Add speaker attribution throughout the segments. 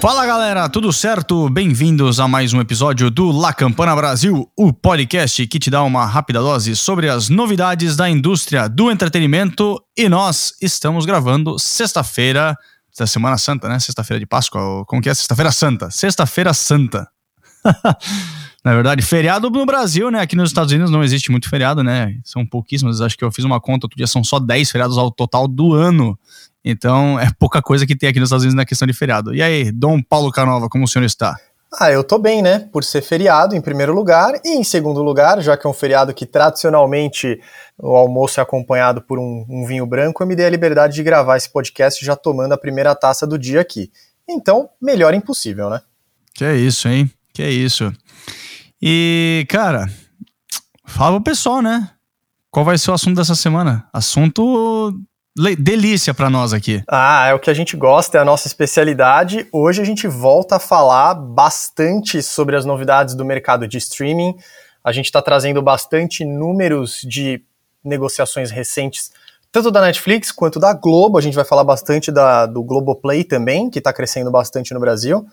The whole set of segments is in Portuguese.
Speaker 1: Fala galera, tudo certo? Bem-vindos a mais um episódio do La Campana Brasil, o podcast que te dá uma rápida dose sobre as novidades da indústria do entretenimento. E nós estamos gravando sexta-feira da Semana Santa, né? Sexta-feira de Páscoa, como que é? Sexta-feira Santa. Sexta-feira Santa. Na verdade, feriado no Brasil, né? Aqui nos Estados Unidos não existe muito feriado, né? São pouquíssimos. Acho que eu fiz uma conta outro dia, são só 10 feriados ao total do ano. Então é pouca coisa que tem aqui nos Estados Unidos na questão de feriado. E aí, Dom Paulo Canova, como o senhor está?
Speaker 2: Ah, eu tô bem, né? Por ser feriado, em primeiro lugar. E em segundo lugar, já que é um feriado que tradicionalmente o almoço é acompanhado por um, um vinho branco, eu me dei a liberdade de gravar esse podcast já tomando a primeira taça do dia aqui. Então, melhor impossível, né?
Speaker 1: Que é isso, hein? Que é isso. E, cara, fala pro pessoal, né? Qual vai ser o assunto dessa semana? Assunto delícia para nós aqui.
Speaker 2: Ah, é o que a gente gosta, é a nossa especialidade. Hoje a gente volta a falar bastante sobre as novidades do mercado de streaming. A gente está trazendo bastante números de negociações recentes, tanto da Netflix quanto da Globo. A gente vai falar bastante da, do Globoplay também, que está crescendo bastante no Brasil.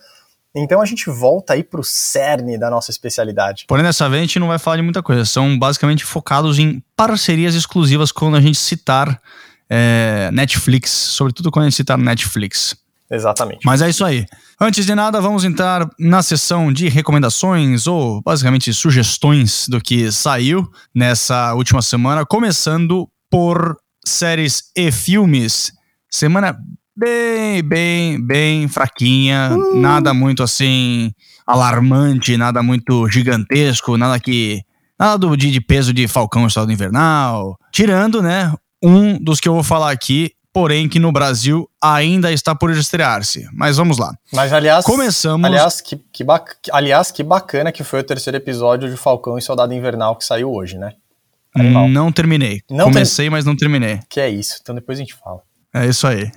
Speaker 2: Então a gente volta aí para o cerne da nossa especialidade.
Speaker 1: Porém, dessa vez a gente não vai falar de muita coisa. São basicamente focados em parcerias exclusivas quando a gente citar é, Netflix, sobretudo quando a gente citar Netflix.
Speaker 2: Exatamente.
Speaker 1: Mas é isso aí. Antes de nada, vamos entrar na sessão de recomendações ou basicamente sugestões do que saiu nessa última semana, começando por séries e filmes. Semana bem, bem, bem fraquinha, uh. nada muito assim alarmante, nada muito gigantesco, nada que nada do de, de peso de Falcão Estado Invernal, tirando, né, um dos que eu vou falar aqui, porém que no Brasil ainda está por estrear-se. Mas vamos lá.
Speaker 2: Mas aliás, começamos. Aliás que, que bac... aliás, que bacana que foi o terceiro episódio de Falcão e Soldado Invernal que saiu hoje, né?
Speaker 1: Animal. Não terminei. Não Comecei, ter... mas não terminei.
Speaker 2: Que é isso. Então depois a gente fala.
Speaker 1: É isso aí.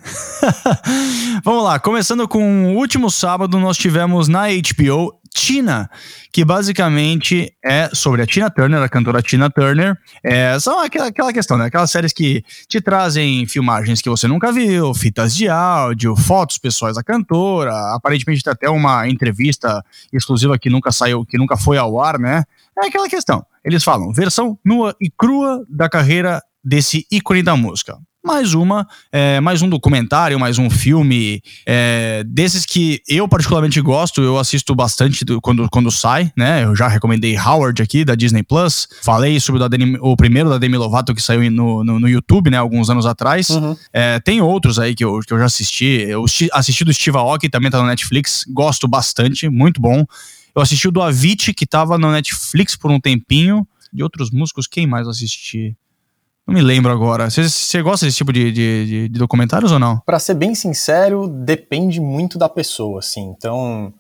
Speaker 1: Vamos lá, começando com o último sábado, nós tivemos na HBO Tina, que basicamente é sobre a Tina Turner, a cantora Tina Turner. É, são aquela, aquela questão, né? Aquelas séries que te trazem filmagens que você nunca viu, fitas de áudio, fotos pessoais da cantora. Aparentemente tem até uma entrevista exclusiva que nunca saiu, que nunca foi ao ar, né? É aquela questão. Eles falam versão nua e crua da carreira desse ícone da música mais uma, é, mais um documentário, mais um filme é, desses que eu particularmente gosto, eu assisto bastante do, quando, quando sai, né? Eu já recomendei Howard aqui da Disney Plus, falei sobre o, Demi, o primeiro da Demi Lovato que saiu no, no, no YouTube, né? Alguns anos atrás. Uhum. É, tem outros aí que eu, que eu já assisti. Eu assisti do Steve Aoki, também tá no Netflix, gosto bastante, muito bom. Eu assisti o do Avicii, que tava no Netflix por um tempinho. De outros músicos, quem mais assisti? Não me lembro agora. Você gosta desse tipo de, de, de documentários ou não?
Speaker 2: Para ser bem sincero, depende muito da pessoa, assim. Então,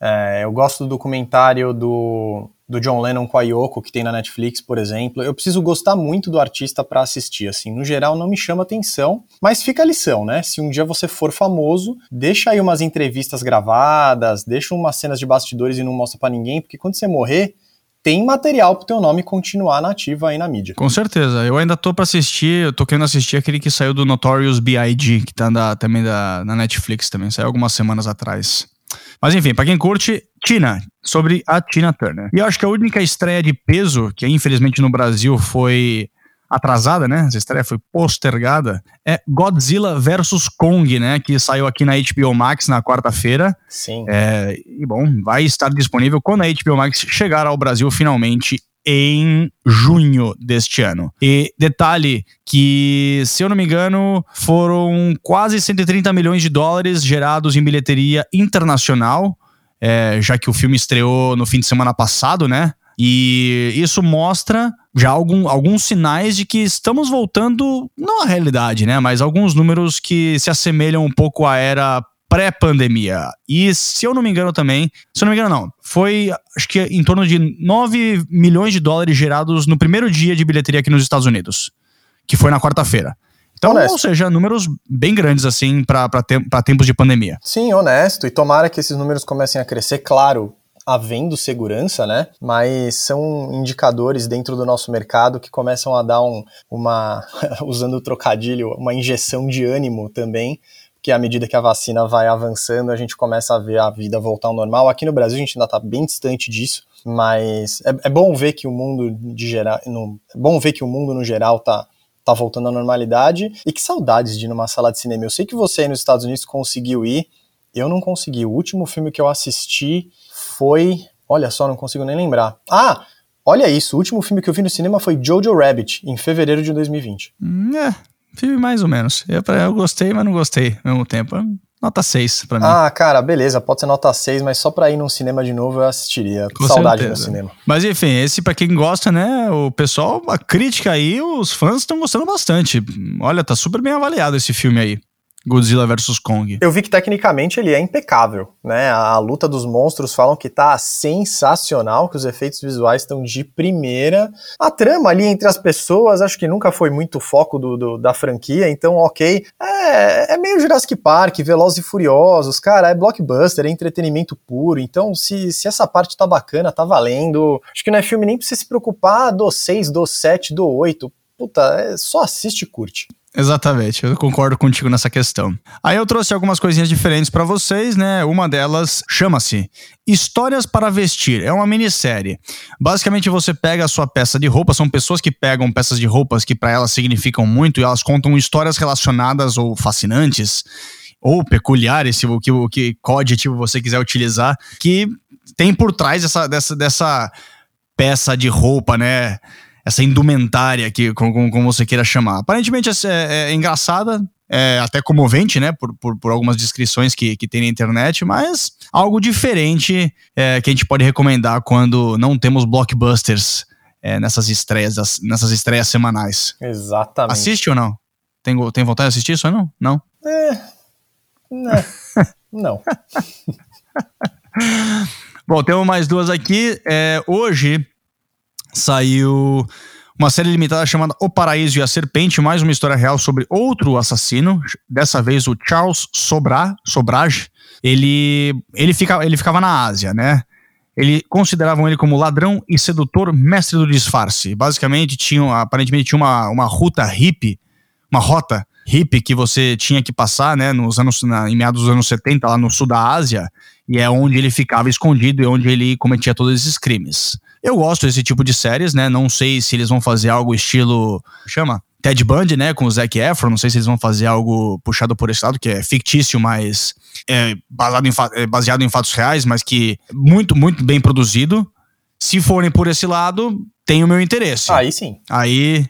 Speaker 2: é, eu gosto do documentário do, do John Lennon com a Yoko, que tem na Netflix, por exemplo. Eu preciso gostar muito do artista para assistir, assim. No geral, não me chama atenção, mas fica a lição, né? Se um dia você for famoso, deixa aí umas entrevistas gravadas, deixa umas cenas de bastidores e não mostra para ninguém, porque quando você morrer tem material pro teu nome continuar nativo aí na mídia.
Speaker 1: Com certeza. Eu ainda tô para assistir, eu tô querendo assistir aquele que saiu do Notorious B.I.G., que tá da, também da, na Netflix também, saiu algumas semanas atrás. Mas enfim, para quem curte, Tina, sobre a Tina Turner. E eu acho que a única estreia de peso, que infelizmente no Brasil foi atrasada, né? Essa estreia foi postergada. É Godzilla vs Kong, né? Que saiu aqui na HBO Max na quarta-feira.
Speaker 2: Sim.
Speaker 1: É, e bom, vai estar disponível quando a HBO Max chegar ao Brasil finalmente em junho deste ano. E detalhe que, se eu não me engano, foram quase 130 milhões de dólares gerados em bilheteria internacional, é, já que o filme estreou no fim de semana passado, né? E isso mostra já algum, alguns sinais de que estamos voltando, não à realidade, né? Mas alguns números que se assemelham um pouco à era pré-pandemia. E se eu não me engano também, se eu não me engano não, foi acho que em torno de 9 milhões de dólares gerados no primeiro dia de bilheteria aqui nos Estados Unidos, que foi na quarta-feira. Então, honesto. ou seja, números bem grandes assim para te tempos de pandemia.
Speaker 2: Sim, honesto. E tomara que esses números comecem a crescer. Claro, havendo segurança, né? Mas são indicadores dentro do nosso mercado que começam a dar um, uma, usando o trocadilho, uma injeção de ânimo também, porque à medida que a vacina vai avançando, a gente começa a ver a vida voltar ao normal. Aqui no Brasil a gente ainda está bem distante disso, mas é, é, bom ver que o mundo de geral, no, é bom ver que o mundo no geral tá tá voltando à normalidade. E que saudades de ir numa sala de cinema. Eu sei que você aí nos Estados Unidos conseguiu ir, eu não consegui. O último filme que eu assisti foi, olha só, não consigo nem lembrar. Ah, Olha isso, o último filme que eu vi no cinema foi Jojo Rabbit, em fevereiro de 2020.
Speaker 1: Hum, é, filme mais ou menos. Eu, eu gostei, mas não gostei ao mesmo tempo. Nota 6 pra mim.
Speaker 2: Ah, cara, beleza, pode ser nota 6, mas só pra ir num cinema de novo eu assistiria. Com Saudade certeza. no cinema.
Speaker 1: Mas enfim, esse pra quem gosta, né, o pessoal, a crítica aí, os fãs estão gostando bastante. Olha, tá super bem avaliado esse filme aí. Godzilla vs Kong.
Speaker 2: Eu vi que tecnicamente ele é impecável, né? A, luta dos monstros falam que tá sensacional, que os efeitos visuais estão de primeira. A trama ali entre as pessoas, acho que nunca foi muito foco do, do da franquia, então ok. É, é meio Jurassic Park, Velozes e Furiosos, cara, é blockbuster, é entretenimento puro, então se, se essa parte tá bacana, tá valendo. Acho que não é filme nem você se preocupar do 6, do 7, do 8. Puta, é, só assiste e curte.
Speaker 1: Exatamente, eu concordo contigo nessa questão. Aí eu trouxe algumas coisinhas diferentes para vocês, né? Uma delas chama-se Histórias para Vestir. É uma minissérie. Basicamente você pega a sua peça de roupa, são pessoas que pegam peças de roupas que para elas significam muito e elas contam histórias relacionadas ou fascinantes ou peculiares, se o que, o que adjetivo você quiser utilizar, que tem por trás dessa, dessa, dessa peça de roupa, né? Essa indumentária que, como, como você queira chamar. Aparentemente é, é, é engraçada, é até comovente, né, por, por, por, algumas descrições que, que tem na internet, mas algo diferente é, que a gente pode recomendar quando não temos blockbusters é, nessas estreias, nessas estreias semanais.
Speaker 2: Exatamente.
Speaker 1: Assiste ou não? Tem, tem vontade de assistir isso ou não? Não?
Speaker 2: É. Né, não.
Speaker 1: Bom, temos mais duas aqui. É, hoje saiu uma série limitada chamada O Paraíso e a Serpente, mais uma história real sobre outro assassino, dessa vez o Charles Sobra, Sobrage. Ele, ele, fica, ele ficava na Ásia, né? Ele consideravam ele como ladrão e sedutor, mestre do disfarce. Basicamente, tinha, aparentemente tinha uma, uma ruta hippie, uma rota hippie que você tinha que passar, né, nos anos, na, em meados dos anos 70, lá no sul da Ásia, e é onde ele ficava escondido e onde ele cometia todos esses crimes. Eu gosto desse tipo de séries, né? Não sei se eles vão fazer algo estilo. Chama? Ted Bundy, né? Com o Zac Efron. Não sei se eles vão fazer algo puxado por esse lado, que é fictício, mas é baseado em, é baseado em fatos reais, mas que muito, muito bem produzido. Se forem por esse lado, tem o meu interesse.
Speaker 2: Aí sim.
Speaker 1: Aí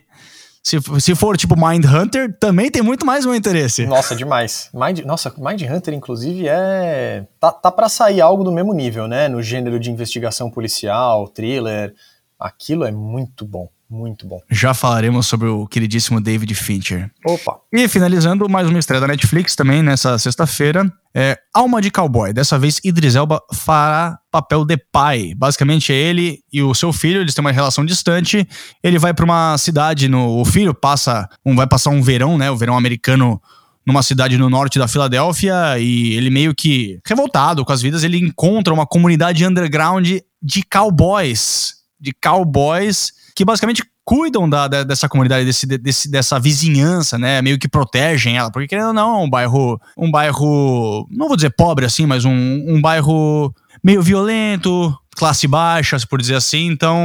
Speaker 1: se, se for tipo Mind Hunter, também tem muito mais meu interesse.
Speaker 2: Nossa, demais. Mind, nossa, Mind Hunter, inclusive, é. Tá, tá para sair algo do mesmo nível, né? No gênero de investigação policial, thriller. Aquilo é muito bom. Muito bom.
Speaker 1: Já falaremos sobre o queridíssimo David Fincher.
Speaker 2: Opa!
Speaker 1: E finalizando, mais uma estreia da Netflix também nessa sexta-feira. É Alma de Cowboy. Dessa vez, Idris Elba fará papel de pai. Basicamente, é ele e o seu filho, eles têm uma relação distante. Ele vai para uma cidade, no, o filho passa, um, vai passar um verão, né? O verão americano numa cidade no norte da Filadélfia e ele meio que revoltado com as vidas, ele encontra uma comunidade underground de cowboys, de cowboys que basicamente cuidam da, da, dessa comunidade, desse, desse, dessa vizinhança, né? Meio que protegem ela, porque querendo ou não, é um bairro, um bairro, não vou dizer pobre assim, mas um, um bairro meio violento, classe baixa, por dizer assim. Então,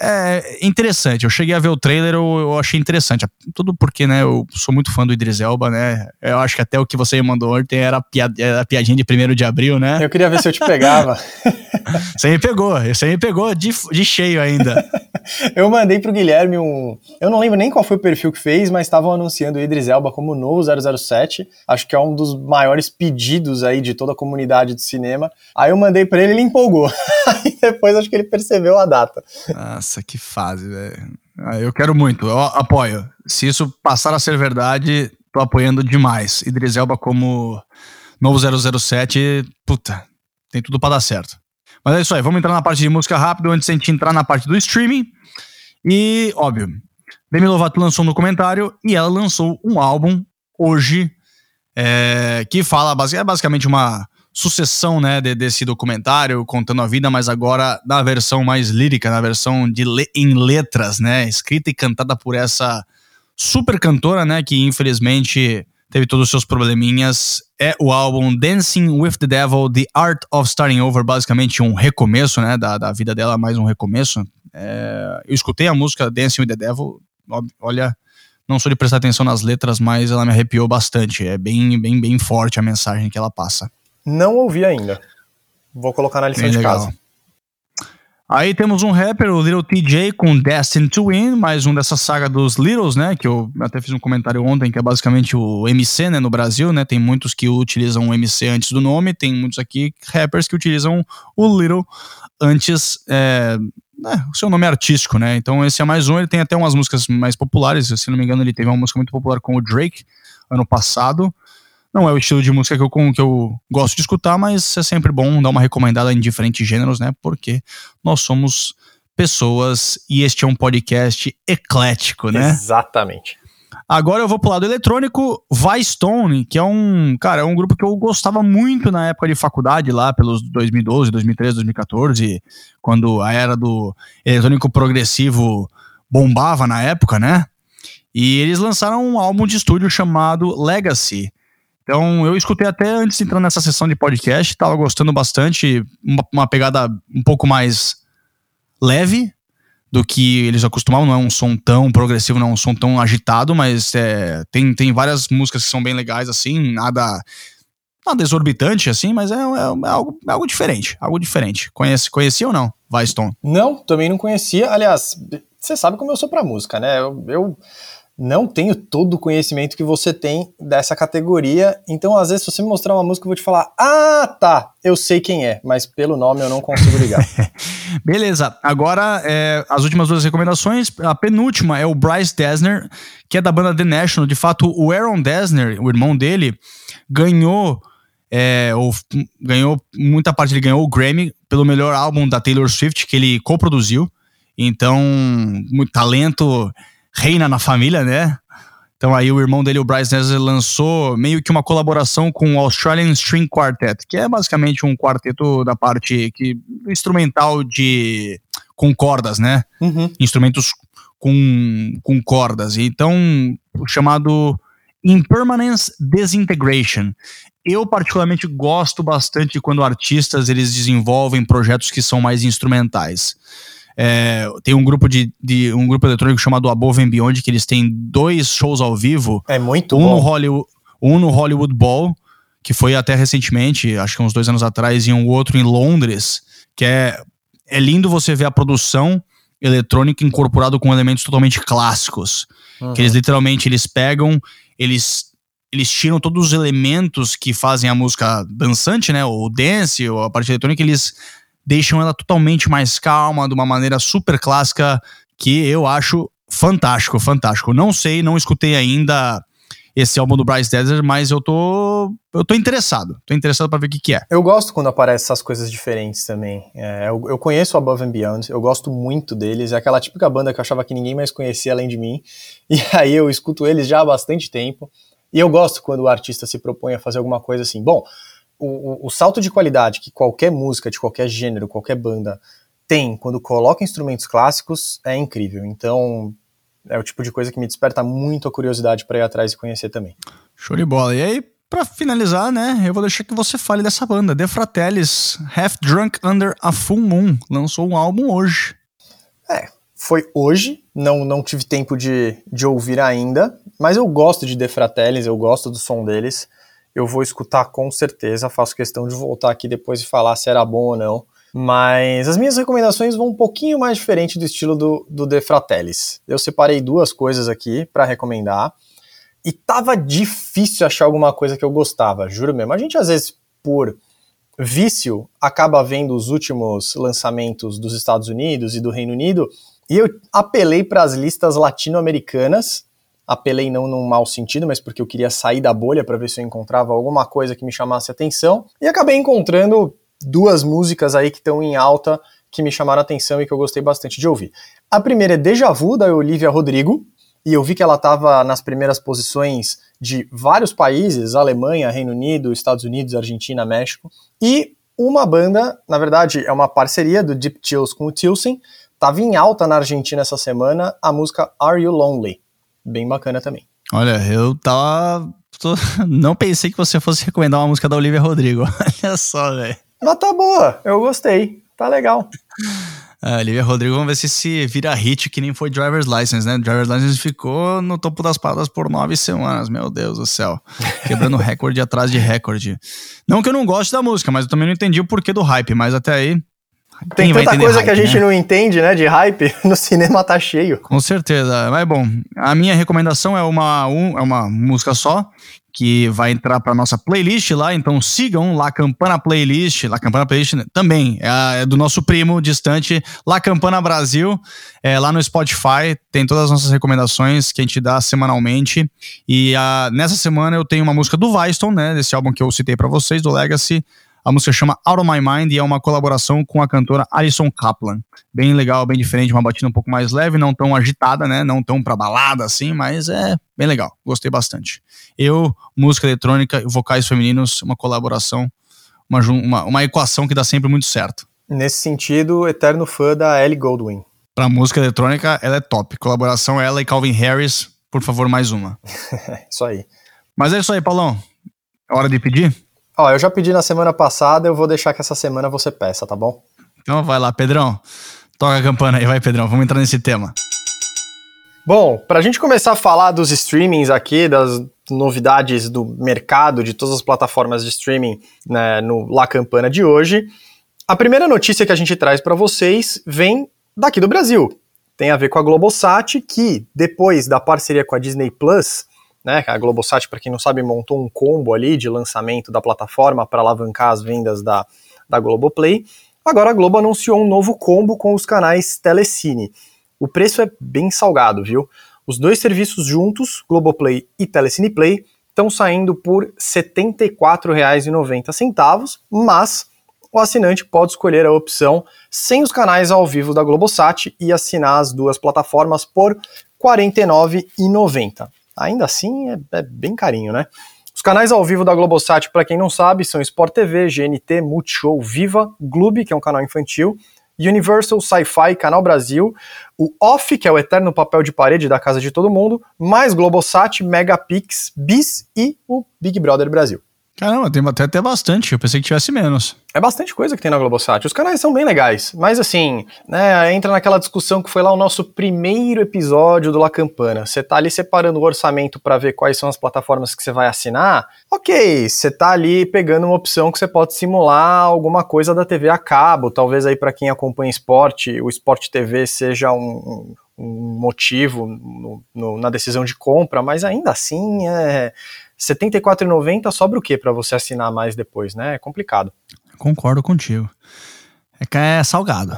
Speaker 1: é interessante. Eu cheguei a ver o trailer, eu, eu, achei interessante. Tudo porque, né, eu sou muito fã do Idris Elba, né? Eu acho que até o que você me mandou ontem era, piad era piadinha de 1 de abril, né?
Speaker 2: Eu queria ver se eu te pegava.
Speaker 1: você me pegou, você me pegou de, de cheio ainda.
Speaker 2: eu mandei pro Guilherme um. Eu não lembro nem qual foi o perfil que fez, mas estavam anunciando o Idris Elba como novo 007. Acho que é um dos maiores pedidos aí de toda a comunidade de cinema. Aí eu mandei para ele, ele empolgou. aí depois acho que ele percebeu a data.
Speaker 1: Nossa, que fase, velho. Ah, eu quero muito, eu apoio. Se isso passar a ser verdade, tô apoiando demais. Idris Elba como novo 007, puta, tem tudo para dar certo. Mas é isso aí, vamos entrar na parte de música rápido antes de a gente entrar na parte do streaming. E, óbvio, Demi Lovato lançou um documentário e ela lançou um álbum hoje é, que fala, é basicamente uma sucessão né, de, desse documentário contando a vida, mas agora na versão mais lírica, na versão de le, em letras, né, escrita e cantada por essa super cantora, né, que infelizmente teve todos os seus probleminhas. É o álbum Dancing with the Devil, The Art of Starting Over, basicamente um recomeço, né, da, da vida dela, mais um recomeço. É, eu escutei a música Dancing with the Devil, olha, não sou de prestar atenção nas letras, mas ela me arrepiou bastante. É bem, bem, bem forte a mensagem que ela passa.
Speaker 2: Não ouvi ainda. Vou colocar na lição bem de legal. casa.
Speaker 1: Aí temos um rapper, o Little TJ, com Destined to Win, mais um dessa saga dos Littles, né? Que eu até fiz um comentário ontem, que é basicamente o MC, né? No Brasil, né? Tem muitos que utilizam o MC antes do nome, tem muitos aqui rappers que utilizam o Little antes é, né, o seu nome é artístico, né? Então esse é mais um, ele tem até umas músicas mais populares, se não me engano ele teve uma música muito popular com o Drake ano passado. Não é o estilo de música que eu, que eu gosto de escutar, mas é sempre bom dar uma recomendada em diferentes gêneros, né? Porque nós somos pessoas e este é um podcast eclético, né?
Speaker 2: Exatamente.
Speaker 1: Agora eu vou pro lado eletrônico, Stone, que é um, cara, é um grupo que eu gostava muito na época de faculdade, lá pelos 2012, 2013, 2014, quando a era do eletrônico progressivo bombava na época, né? E eles lançaram um álbum de estúdio chamado Legacy. Então eu escutei até antes de entrar nessa sessão de podcast, tava gostando bastante, uma, uma pegada um pouco mais leve, do que eles acostumavam, não é um som tão progressivo, não é um som tão agitado, mas é, tem, tem várias músicas que são bem legais, assim, nada, nada exorbitante, assim, mas é, é, é algo, é algo diferente, algo diferente. Conhece, conhecia ou não, Stone?
Speaker 2: Não, também não conhecia, aliás, você sabe como eu sou pra música, né, eu, eu não tenho todo o conhecimento que você tem dessa categoria, então às vezes se você me mostrar uma música eu vou te falar, ah, tá, eu sei quem é, mas pelo nome eu não consigo ligar.
Speaker 1: Beleza, agora é, as últimas duas recomendações, a penúltima é o Bryce Dessner, que é da banda The National, de fato o Aaron Dessner, o irmão dele, ganhou é, ou, ganhou muita parte ele ganhou o Grammy pelo melhor álbum da Taylor Swift que ele coproduziu, então muito talento reina na família, né? Então aí o irmão dele, o Bryce Nesser, lançou meio que uma colaboração com o Australian String Quartet, que é basicamente um quarteto da parte que, instrumental de com cordas, né? Uhum. Instrumentos com, com cordas. Então, o chamado Impermanence Disintegration. Eu particularmente gosto bastante quando artistas eles desenvolvem projetos que são mais instrumentais. É, tem um grupo de, de, um grupo eletrônico chamado Above and Beyond que eles têm dois shows ao vivo.
Speaker 2: É muito
Speaker 1: um
Speaker 2: bom.
Speaker 1: No Hollywood, um no Hollywood Bowl, que foi até recentemente, acho que uns dois anos atrás, e um outro em Londres, que é, é lindo você ver a produção eletrônica incorporado com elementos totalmente clássicos. Uhum. Que eles literalmente eles pegam, eles eles tiram todos os elementos que fazem a música dançante, né, ou dance, ou a parte eletrônica, eles deixam ela totalmente mais calma, de uma maneira super clássica, que eu acho fantástico, fantástico. Não sei, não escutei ainda esse álbum do Bryce Desert, mas eu tô eu tô interessado. Tô interessado para ver o que, que é.
Speaker 2: Eu gosto quando aparecem essas coisas diferentes também. É, eu, eu, conheço Above and Beyond, eu gosto muito deles. É aquela típica banda que eu achava que ninguém mais conhecia além de mim. E aí eu escuto eles já há bastante tempo. E eu gosto quando o artista se propõe a fazer alguma coisa assim. Bom, o, o, salto de qualidade que qualquer música, de qualquer gênero, qualquer banda tem quando coloca instrumentos clássicos é incrível. Então, é o tipo de coisa que me desperta muito a curiosidade para ir atrás e conhecer também.
Speaker 1: Show de bola. E aí, para finalizar, né, eu vou deixar que você fale dessa banda, The Fratellis, Half Drunk Under a Full Moon, lançou um álbum hoje.
Speaker 2: É, foi hoje, não, não tive tempo de, de ouvir ainda, mas eu gosto de The Fratellis, eu gosto do som deles eu vou escutar com certeza. Faço questão de voltar aqui depois e falar se era bom ou não. Mas as minhas recomendações vão um pouquinho mais diferente do estilo do, do De Fratellis. Eu separei duas coisas aqui para recomendar. E tava difícil achar alguma coisa que eu gostava, juro mesmo. A gente às vezes, por vício, acaba vendo os últimos lançamentos dos Estados Unidos e do Reino Unido. E eu apelei para as listas latino-americanas apelei não num mau sentido, mas porque eu queria sair da bolha para ver se eu encontrava alguma coisa que me chamasse atenção. E acabei encontrando duas músicas aí que estão em alta que me chamaram atenção e que eu gostei bastante de ouvir. A primeira é Deja Vu, da Olivia Rodrigo, e eu vi que ela estava nas primeiras posições de vários países, Alemanha, Reino Unido, Estados Unidos, Argentina, México, e uma banda, na verdade é uma parceria do Deep Chills com o Tilson, estava em alta na Argentina essa semana a música Are You Lonely? Bem bacana também.
Speaker 1: Olha, eu tava Tô... Não pensei que você fosse recomendar uma música da Olivia Rodrigo. Olha só, velho.
Speaker 2: Mas tá boa, eu gostei. Tá legal.
Speaker 1: É, Olivia Rodrigo, vamos ver se se vira hit que nem foi Driver's License, né? Driver's License ficou no topo das paradas por nove semanas, meu Deus do céu. Quebrando recorde atrás de recorde. Não que eu não goste da música, mas eu também não entendi o porquê do hype, mas até aí
Speaker 2: tem tanta coisa hype, que a gente né? não entende, né, de hype, no cinema tá cheio.
Speaker 1: Com certeza, mas bom, a minha recomendação é uma, um, é uma música só, que vai entrar para nossa playlist lá, então sigam La Campana Playlist, La Campana Playlist também, é, é do nosso primo distante, La Campana Brasil, é, lá no Spotify, tem todas as nossas recomendações que a gente dá semanalmente, e a, nessa semana eu tenho uma música do Weiston, né, desse álbum que eu citei para vocês, do Legacy, a música chama Out of My Mind e é uma colaboração com a cantora Alison Kaplan. Bem legal, bem diferente, uma batida um pouco mais leve, não tão agitada, né? Não tão pra balada assim, mas é bem legal. Gostei bastante. Eu, música eletrônica, vocais femininos, uma colaboração, uma, uma, uma equação que dá sempre muito certo.
Speaker 2: Nesse sentido, eterno fã da Ellie Goldwyn.
Speaker 1: Pra música eletrônica, ela é top. Colaboração ela e Calvin Harris, por favor, mais uma.
Speaker 2: isso aí.
Speaker 1: Mas é isso aí, Paulão. É hora de pedir?
Speaker 2: Ó, eu já pedi na semana passada, eu vou deixar que essa semana você peça, tá bom?
Speaker 1: Então vai lá, Pedrão. Toca a campana aí, vai, Pedrão. Vamos entrar nesse tema.
Speaker 2: Bom, para a gente começar a falar dos streamings aqui, das novidades do mercado, de todas as plataformas de streaming né, no La Campana de hoje, a primeira notícia que a gente traz para vocês vem daqui do Brasil. Tem a ver com a Globosat, que depois da parceria com a Disney Plus, né? A Globosat, para quem não sabe, montou um combo ali de lançamento da plataforma para alavancar as vendas da, da Globoplay. Agora a Globo anunciou um novo combo com os canais Telecine. O preço é bem salgado, viu? Os dois serviços juntos, Globoplay e Telecine Play, estão saindo por R$ 74,90, mas o assinante pode escolher a opção sem os canais ao vivo da Globosat e assinar as duas plataformas por R$ 49,90 ainda assim é, é bem carinho, né? Os canais ao vivo da Globosat, para quem não sabe, são Sport TV, GNT, Multishow, Viva, Gloob, que é um canal infantil, Universal, Sci-Fi, Canal Brasil, o Off, que é o eterno papel de parede da casa de todo mundo, mais Globosat, Megapix, Bis e o Big Brother Brasil.
Speaker 1: Caramba, tem até, até bastante. Eu pensei que tivesse menos.
Speaker 2: É bastante coisa que tem na Globosat. Os canais são bem legais. Mas assim, né, entra naquela discussão que foi lá o nosso primeiro episódio do La Campana. Você tá ali separando o orçamento para ver quais são as plataformas que você vai assinar. Ok, você tá ali pegando uma opção que você pode simular alguma coisa da TV a cabo. Talvez aí para quem acompanha esporte, o Sport TV seja um, um motivo no, no, na decisão de compra, mas ainda assim é 74,90 sobra o que para você assinar mais depois, né? É complicado.
Speaker 1: Concordo contigo. É que é salgado.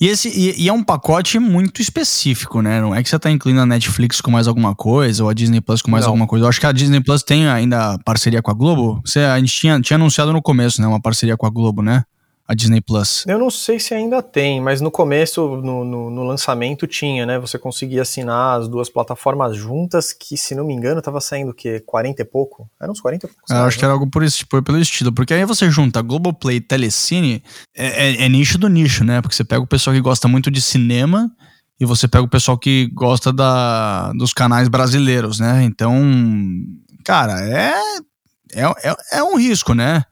Speaker 1: E, esse, e, e, é um pacote muito específico, né? Não é que você tá incluindo a Netflix com mais alguma coisa, ou a Disney Plus com mais Não. alguma coisa. Eu acho que a Disney Plus tem ainda parceria com a Globo. Você, a gente tinha, tinha anunciado no começo, né? Uma parceria com a Globo, né? A Disney Plus?
Speaker 2: Eu não sei se ainda tem, mas no começo, no, no, no, lançamento, tinha, né? Você conseguia assinar as duas plataformas juntas, que se não me engano, tava saindo o quê? 40 e pouco? Era uns 40 e pouco.
Speaker 1: Eu acho né? que era algo por esse, por, pelo estilo, porque aí você junta Globoplay e Telecine, é, é, é nicho do nicho, né? Porque você pega o pessoal que gosta muito de cinema e você pega o pessoal que gosta da, dos canais brasileiros, né? Então, cara, é, é, é, é um risco, né?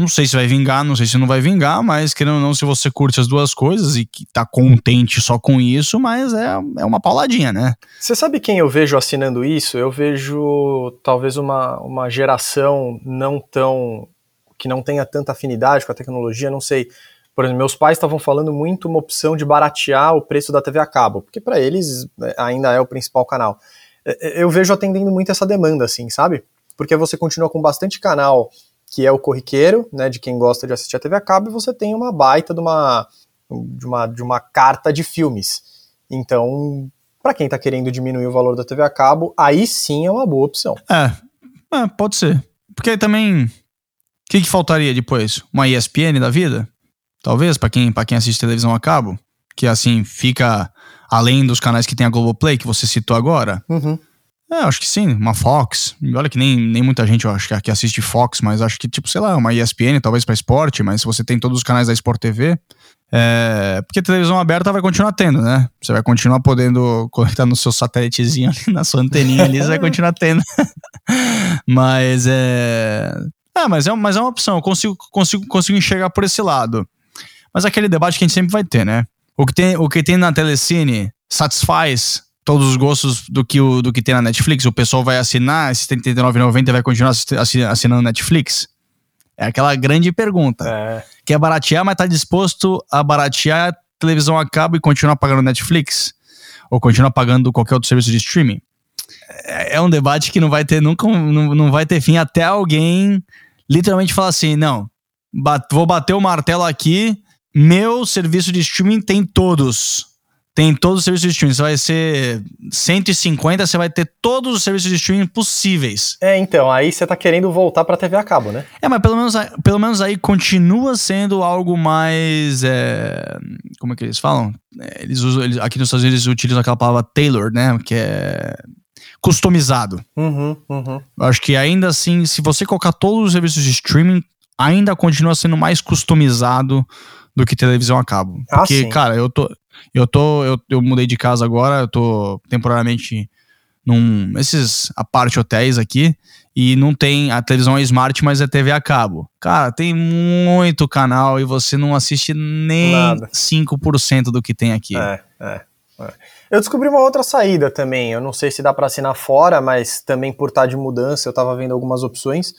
Speaker 1: Não sei se vai vingar, não sei se não vai vingar, mas querendo ou não, se você curte as duas coisas e que tá contente só com isso, mas é, é uma pauladinha, né?
Speaker 2: Você sabe quem eu vejo assinando isso? Eu vejo talvez uma, uma geração não tão. que não tenha tanta afinidade com a tecnologia, não sei. Por exemplo, meus pais estavam falando muito uma opção de baratear o preço da TV a cabo, porque para eles é, ainda é o principal canal. É, é, eu vejo atendendo muito essa demanda, assim, sabe? Porque você continua com bastante canal que é o corriqueiro, né, de quem gosta de assistir a TV a cabo, e você tem uma baita de uma, de uma, de uma carta de filmes. Então, para quem está querendo diminuir o valor da TV a cabo, aí sim é uma boa opção.
Speaker 1: É, é pode ser. Porque aí também, o que, que faltaria depois? Uma ESPN da vida? Talvez, para quem, quem assiste televisão a cabo? Que assim, fica além dos canais que tem a Globoplay, que você citou agora.
Speaker 2: Uhum.
Speaker 1: É, acho que sim, uma Fox. Olha que nem, nem muita gente eu acho que assiste Fox, mas acho que, tipo, sei lá, uma ESPN, talvez para esporte, mas se você tem todos os canais da Sport TV. É, porque televisão aberta vai continuar tendo, né? Você vai continuar podendo conectar no seu satélitezinho ali, na sua anteninha ali, você vai continuar tendo. mas é. É, mas é, mas é uma opção, eu consigo, consigo, consigo enxergar por esse lado. Mas aquele debate que a gente sempre vai ter, né? O que tem, o que tem na Telecine satisfaz todos os gostos do que, o, do que tem na Netflix? O pessoal vai assinar esses R$ 39,90 e vai continuar assinando Netflix? É aquela grande pergunta. É. Quer baratear, mas tá disposto a baratear televisão a cabo e continuar pagando Netflix? Ou continuar pagando qualquer outro serviço de streaming? É, é um debate que não vai ter nunca, não, não vai ter fim até alguém literalmente falar assim: não, bat, vou bater o martelo aqui, meu serviço de streaming tem todos tem todos os serviços de streaming. Você vai ser 150, você vai ter todos os serviços de streaming possíveis.
Speaker 2: É, então, aí você tá querendo voltar pra TV a cabo, né?
Speaker 1: É, mas pelo menos, pelo menos aí continua sendo algo mais. É, como é que eles falam? É, eles usam, eles, aqui nos Estados Unidos eles utilizam aquela palavra tailor, né? Que é customizado.
Speaker 2: Uhum, uhum.
Speaker 1: Eu acho que ainda assim, se você colocar todos os serviços de streaming, ainda continua sendo mais customizado do que televisão a cabo. Ah, Porque, ah, cara, eu tô, eu tô. Eu, eu mudei de casa agora, eu tô temporariamente num. Esses a parte hotéis aqui. E não tem. A televisão é smart, mas é TV a cabo. Cara, tem muito canal e você não assiste nem Nada. 5% do que tem aqui.
Speaker 2: É, é, é. Eu descobri uma outra saída também. Eu não sei se dá para assinar fora, mas também por estar de mudança, eu tava vendo algumas opções.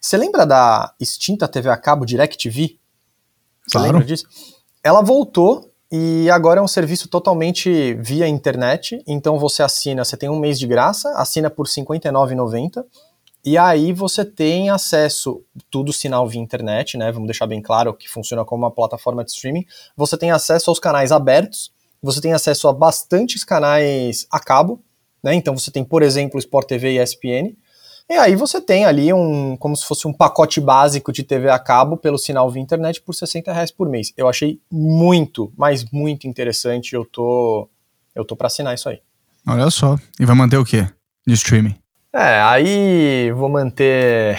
Speaker 2: Você lembra da extinta TV a cabo DirecTV? Você claro. lembra disso? Ela voltou e agora é um serviço totalmente via internet. Então você assina, você tem um mês de graça, assina por R$ 59,90. E aí você tem acesso, tudo sinal via internet, né? Vamos deixar bem claro que funciona como uma plataforma de streaming. Você tem acesso aos canais abertos, você tem acesso a bastantes canais a cabo, né? Então você tem, por exemplo, Sport TV e ESPN. E aí você tem ali um, como se fosse um pacote básico de TV a cabo pelo sinal via internet por 60 reais por mês. Eu achei muito, mas muito interessante. Eu tô, eu tô para assinar isso aí.
Speaker 1: Olha só. E vai manter o quê de streaming?
Speaker 2: É, aí vou manter.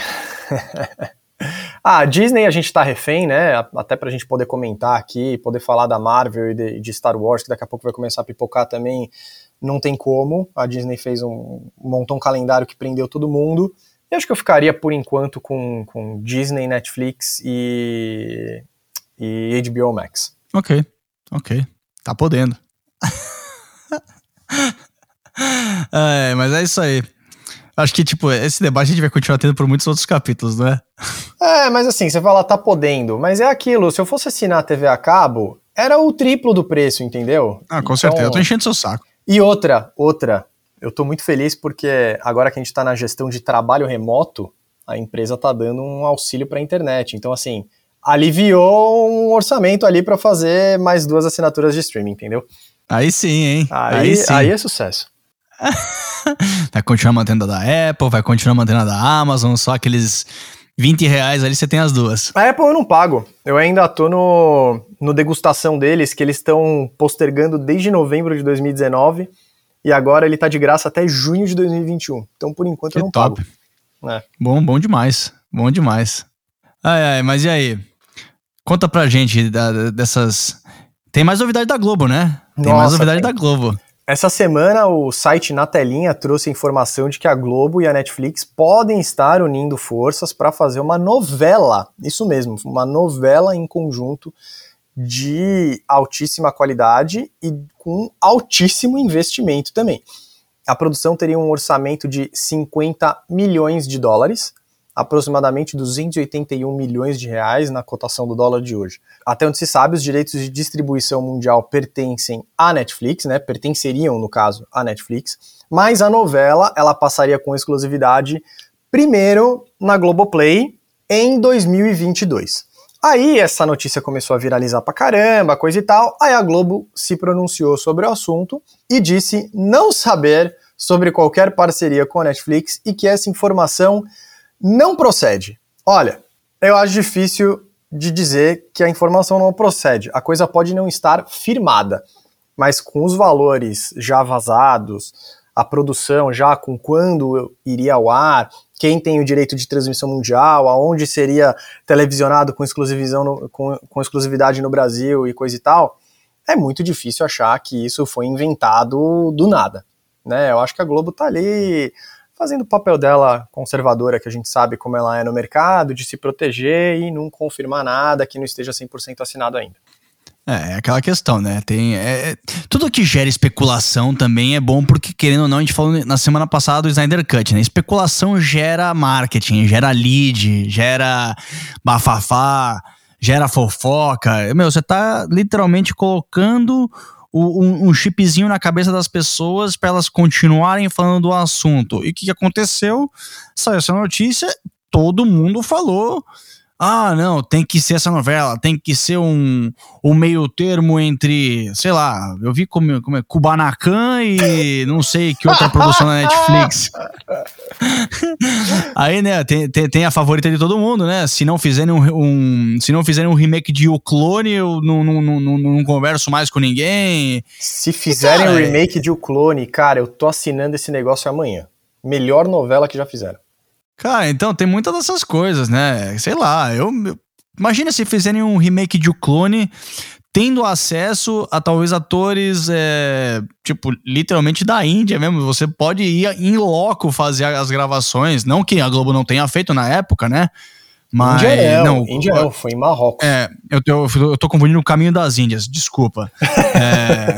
Speaker 2: ah, Disney a gente tá refém, né? Até pra gente poder comentar aqui, poder falar da Marvel e de, de Star Wars, que daqui a pouco vai começar a pipocar também não tem como. A Disney fez um montou um calendário que prendeu todo mundo. E acho que eu ficaria por enquanto com, com Disney, Netflix e, e HBO Max.
Speaker 1: Ok, ok. Tá podendo. é, mas é isso aí. Acho que, tipo, esse debate a gente vai continuar tendo por muitos outros capítulos, não é?
Speaker 2: É, mas assim, você fala, tá podendo. Mas é aquilo, se eu fosse assinar a TV a cabo, era o triplo do preço, entendeu?
Speaker 1: Ah, com então, certeza. Eu tô enchendo seu saco.
Speaker 2: E outra, outra, eu estou muito feliz porque agora que a gente está na gestão de trabalho remoto, a empresa está dando um auxílio para a internet. Então, assim, aliviou um orçamento ali para fazer mais duas assinaturas de streaming, entendeu?
Speaker 1: Aí sim, hein?
Speaker 2: Aí, aí, sim. aí é sucesso.
Speaker 1: vai continuar mantendo a da Apple, vai continuar mantendo a da Amazon, só aqueles 20 reais ali você tem as duas.
Speaker 2: A Apple eu não pago. Eu ainda tô no, no degustação deles, que eles estão postergando desde novembro de 2019 e agora ele tá de graça até junho de 2021. Então, por enquanto, que eu não top. pago.
Speaker 1: É. Bom, bom demais. Bom demais. Ai, ai, mas e aí? Conta pra gente da, dessas. Tem mais novidade da Globo, né? Tem Nossa, mais novidade tem. da Globo.
Speaker 2: Essa semana, o site Na Telinha trouxe a informação de que a Globo e a Netflix podem estar unindo forças para fazer uma novela, isso mesmo, uma novela em conjunto de altíssima qualidade e com altíssimo investimento também. A produção teria um orçamento de 50 milhões de dólares, aproximadamente 281 milhões de reais na cotação do dólar de hoje. Até onde se sabe, os direitos de distribuição mundial pertencem à Netflix, né? Pertenceriam, no caso, à Netflix. Mas a novela, ela passaria com exclusividade primeiro na Globoplay em 2022. Aí essa notícia começou a viralizar pra caramba, coisa e tal. Aí a Globo se pronunciou sobre o assunto e disse não saber sobre qualquer parceria com a Netflix e que essa informação não procede. Olha, eu acho difícil de dizer que a informação não procede. A coisa pode não estar firmada, mas com os valores já vazados, a produção já com quando iria ao ar, quem tem o direito de transmissão mundial, aonde seria televisionado com, no, com, com exclusividade no Brasil e coisa e tal, é muito difícil achar que isso foi inventado do nada. Né? Eu acho que a Globo tá ali fazendo o papel dela conservadora, que a gente sabe como ela é no mercado, de se proteger e não confirmar nada que não esteja 100% assinado ainda.
Speaker 1: É, é aquela questão, né? Tem, é, é, tudo que gera especulação também é bom, porque, querendo ou não, a gente falou na semana passada do Snyder Cut, né? Especulação gera marketing, gera lead, gera bafafá, gera fofoca. Meu, você tá literalmente colocando um, um chipzinho na cabeça das pessoas para elas continuarem falando do assunto. E o que, que aconteceu? Saiu essa notícia, todo mundo falou ah, não, tem que ser essa novela, tem que ser um, um meio termo entre, sei lá, eu vi como, como é, Kubanacan e não sei que outra produção da Netflix. Aí, né, tem, tem, tem, a favorita de todo mundo, né? Se não fizerem um, um, se não fizerem um remake de O Clone, eu não, não, não, não, não converso mais com ninguém.
Speaker 2: Se fizerem um remake de O Clone, cara, eu tô assinando esse negócio amanhã. Melhor novela que já fizeram.
Speaker 1: Cara, então tem muitas dessas coisas, né? Sei lá, eu, eu imagina se fizerem um remake de O Clone tendo acesso a talvez atores, é, tipo, literalmente da Índia mesmo. Você pode ir em loco fazer as gravações. Não que a Globo não tenha feito na época, né?
Speaker 2: Mas. Índia é, não, Índia não, foi em Marrocos.
Speaker 1: É, eu tô, eu tô confundindo o caminho das Índias, desculpa. é,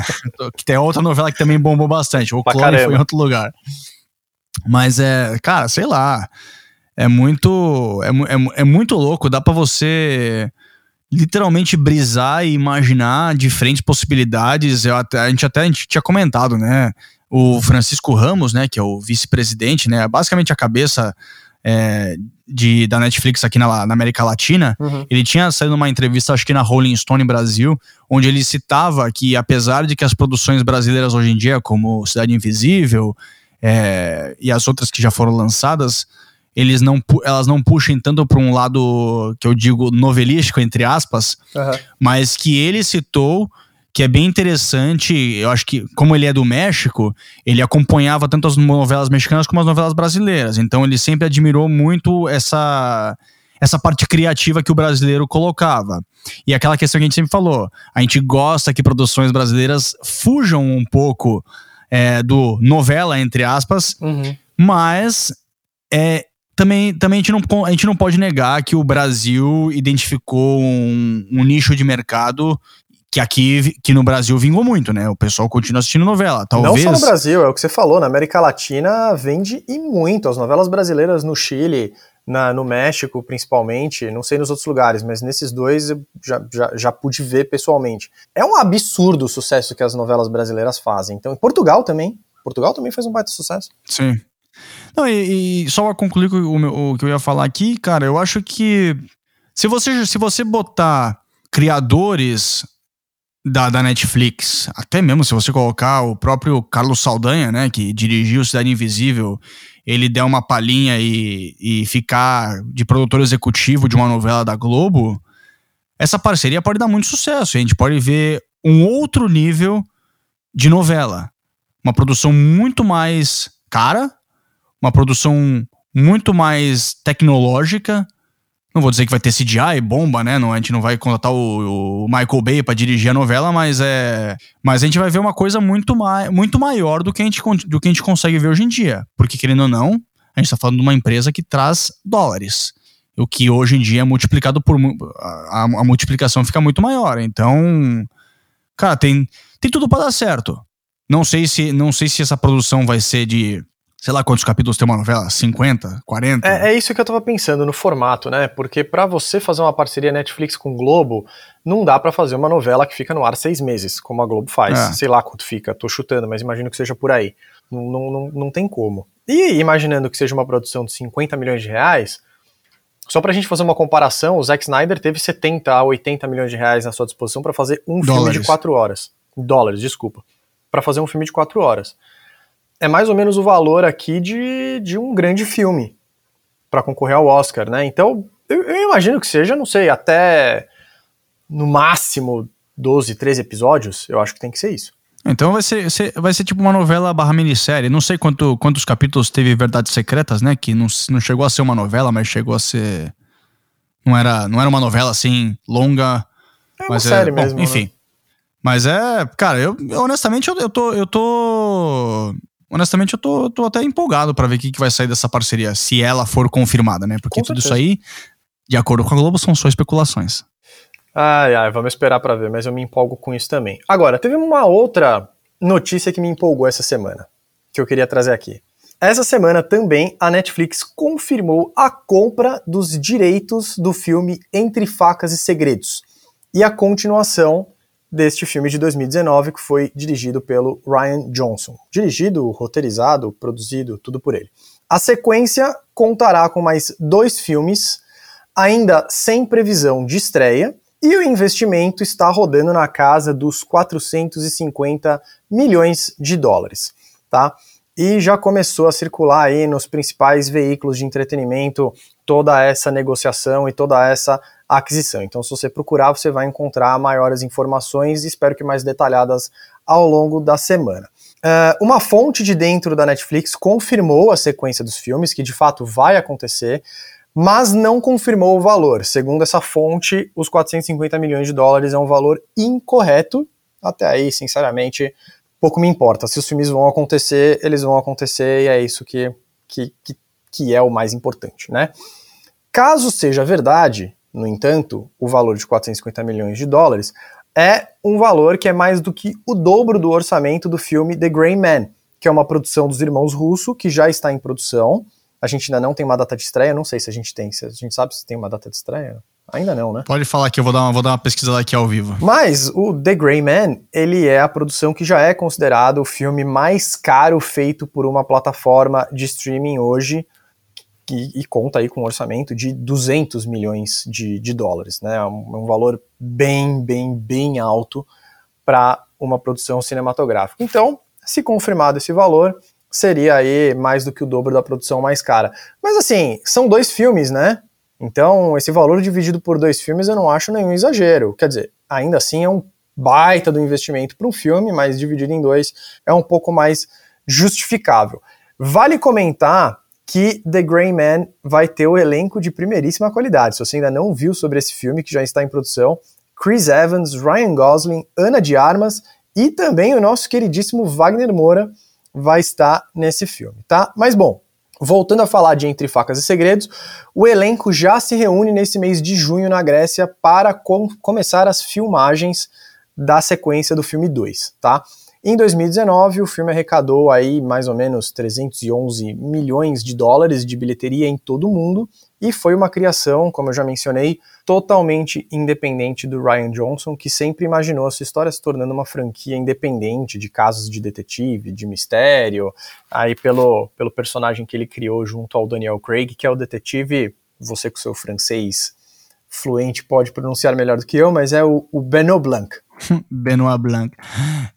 Speaker 1: que tem outra novela que também bombou bastante. O Clone foi em outro lugar. Mas é, cara, sei lá. É muito. É, é, é muito louco. Dá para você literalmente brisar e imaginar diferentes possibilidades. Eu até, a, gente até a gente tinha comentado, né? O Francisco Ramos, né, que é o vice-presidente, né, basicamente a cabeça é, de, da Netflix aqui na, na América Latina, uhum. ele tinha saído numa entrevista, acho que na Rolling Stone Brasil, onde ele citava que apesar de que as produções brasileiras hoje em dia, como Cidade Invisível, é, e as outras que já foram lançadas, eles não, elas não puxem tanto para um lado que eu digo novelístico, entre aspas, uhum. mas que ele citou que é bem interessante. Eu acho que, como ele é do México, ele acompanhava tanto as novelas mexicanas como as novelas brasileiras. Então ele sempre admirou muito essa essa parte criativa que o brasileiro colocava. E aquela questão que a gente sempre falou, a gente gosta que produções brasileiras fujam um pouco é, do novela, entre aspas, uhum. mas é, também, também a, gente não, a gente não pode negar que o Brasil identificou um, um nicho de mercado que aqui que no Brasil vingou muito, né? O pessoal continua assistindo novela. Talvez...
Speaker 2: Não só no Brasil, é o que você falou, na América Latina vende e muito. As novelas brasileiras no Chile, na, no México principalmente, não sei nos outros lugares, mas nesses dois eu já, já, já pude ver pessoalmente. É um absurdo o sucesso que as novelas brasileiras fazem. Então, em Portugal também. Portugal também faz um baita sucesso.
Speaker 1: Sim. Não, e, e só para concluir o, o, que eu ia falar aqui, cara, eu acho que se você, se você botar criadores da, da Netflix, até mesmo se você colocar o próprio Carlos Saldanha, né, que dirigiu Cidade Invisível, ele der uma palhinha e, e ficar de produtor executivo de uma novela da Globo, essa parceria pode dar muito sucesso. A gente pode ver um outro nível de novela. Uma produção muito mais cara, uma produção muito mais tecnológica. Não vou dizer que vai ter CGI, bomba, né? Não, a gente não vai contratar o, o Michael Bay para dirigir a novela, mas é. Mas a gente vai ver uma coisa muito, mai, muito maior do que, a gente, do que a gente consegue ver hoje em dia. Porque, querendo ou não, a gente está falando de uma empresa que traz dólares. O que hoje em dia é multiplicado por. A, a multiplicação fica muito maior. Então. Cara, tem, tem tudo para dar certo. Não sei se não sei se essa produção vai ser de sei lá quantos capítulos tem uma novela, 50, 40?
Speaker 2: É, é isso que eu tava pensando no formato, né? Porque para você fazer uma parceria Netflix com Globo, não dá para fazer uma novela que fica no ar seis meses, como a Globo faz. É. Sei lá quanto fica, tô chutando, mas imagino que seja por aí. Não, não, não, não tem como. E imaginando que seja uma produção de 50 milhões de reais, só pra gente fazer uma comparação, o Zack Snyder teve 70 a 80 milhões de reais na sua disposição para fazer um Dólares. filme de quatro horas. Dólares, desculpa. para fazer um filme de quatro horas é mais ou menos o valor aqui de, de um grande filme para concorrer ao Oscar, né? Então, eu, eu, imagino que seja, não sei, até no máximo 12, 13 episódios, eu acho que tem que ser isso.
Speaker 1: Então vai ser, vai ser tipo uma novela barra minissérie. Não sei quanto, quantos capítulos teve Verdades Secretas, né? Que não, não chegou a ser uma novela, mas chegou a ser. Não era, não era uma novela assim, longa.
Speaker 2: É uma série é, bom, mesmo.
Speaker 1: Enfim. Né? Mas é, cara, eu, eu honestamente eu, eu, tô. Eu tô. Honestamente, eu tô, tô até empolgado para ver o que, que vai sair dessa parceria, se ela for confirmada, né? Porque tudo isso aí, de acordo com a Globo, são só especulações.
Speaker 2: Ai, ai, vamos esperar para ver, mas eu me empolgo com isso também. Agora, teve uma outra notícia que me empolgou essa semana, que eu queria trazer aqui. Essa semana também a Netflix confirmou a compra dos direitos do filme Entre Facas e Segredos e a continuação deste filme de 2019 que foi dirigido pelo Ryan Johnson. Dirigido, roteirizado, produzido, tudo por ele. A sequência contará com mais dois filmes, ainda sem previsão de estreia, e o investimento está rodando na casa dos 450 milhões de dólares, tá? E já começou a circular aí nos principais veículos de entretenimento toda essa negociação e toda essa aquisição. Então, se você procurar, você vai encontrar maiores informações e espero que mais detalhadas ao longo da semana. Uh, uma fonte de dentro da Netflix confirmou a sequência dos filmes, que de fato vai acontecer mas não confirmou o valor. Segundo essa fonte, os 450 milhões de dólares é um valor incorreto. Até aí, sinceramente, pouco me importa. Se os filmes vão acontecer, eles vão acontecer e é isso que, que, que, que é o mais importante, né? Caso seja verdade, no entanto, o valor de 450 milhões de dólares é um valor que é mais do que o dobro do orçamento do filme The Grey Man, que é uma produção dos irmãos Russo, que já está em produção, a gente ainda não tem uma data de estreia, não sei se a gente tem. Se a gente sabe se tem uma data de estreia. Ainda não, né?
Speaker 1: Pode falar que eu vou dar uma, vou dar uma pesquisada aqui ao vivo.
Speaker 2: Mas o The Grey Man, ele é a produção que já é considerado o filme mais caro feito por uma plataforma de streaming hoje e, e conta aí com um orçamento de 200 milhões de, de dólares, né? É um, é um valor bem, bem, bem alto para uma produção cinematográfica. Então, se confirmado esse valor, seria aí mais do que o dobro da produção mais cara. Mas assim, são dois filmes, né? Então, esse valor dividido por dois filmes eu não acho nenhum exagero. Quer dizer, ainda assim é um baita do investimento para um filme, mas dividido em dois é um pouco mais justificável. Vale comentar que The Grey Man vai ter o elenco de primeiríssima qualidade. Se você ainda não viu sobre esse filme, que já está em produção, Chris Evans, Ryan Gosling, Ana de Armas e também o nosso queridíssimo Wagner Moura, vai estar nesse filme, tá? Mas bom, voltando a falar de Entre Facas e Segredos, o elenco já se reúne nesse mês de junho na Grécia para com começar as filmagens da sequência do filme 2, tá? Em 2019, o filme arrecadou aí mais ou menos 311 milhões de dólares de bilheteria em todo o mundo e foi uma criação, como eu já mencionei, totalmente independente do Ryan Johnson, que sempre imaginou a sua história se tornando uma franquia independente de casos de detetive, de mistério, aí pelo, pelo personagem que ele criou junto ao Daniel Craig, que é o detetive, você com seu francês fluente pode pronunciar melhor do que eu, mas é o, o Benoit Blanc.
Speaker 1: Benoit Blanc.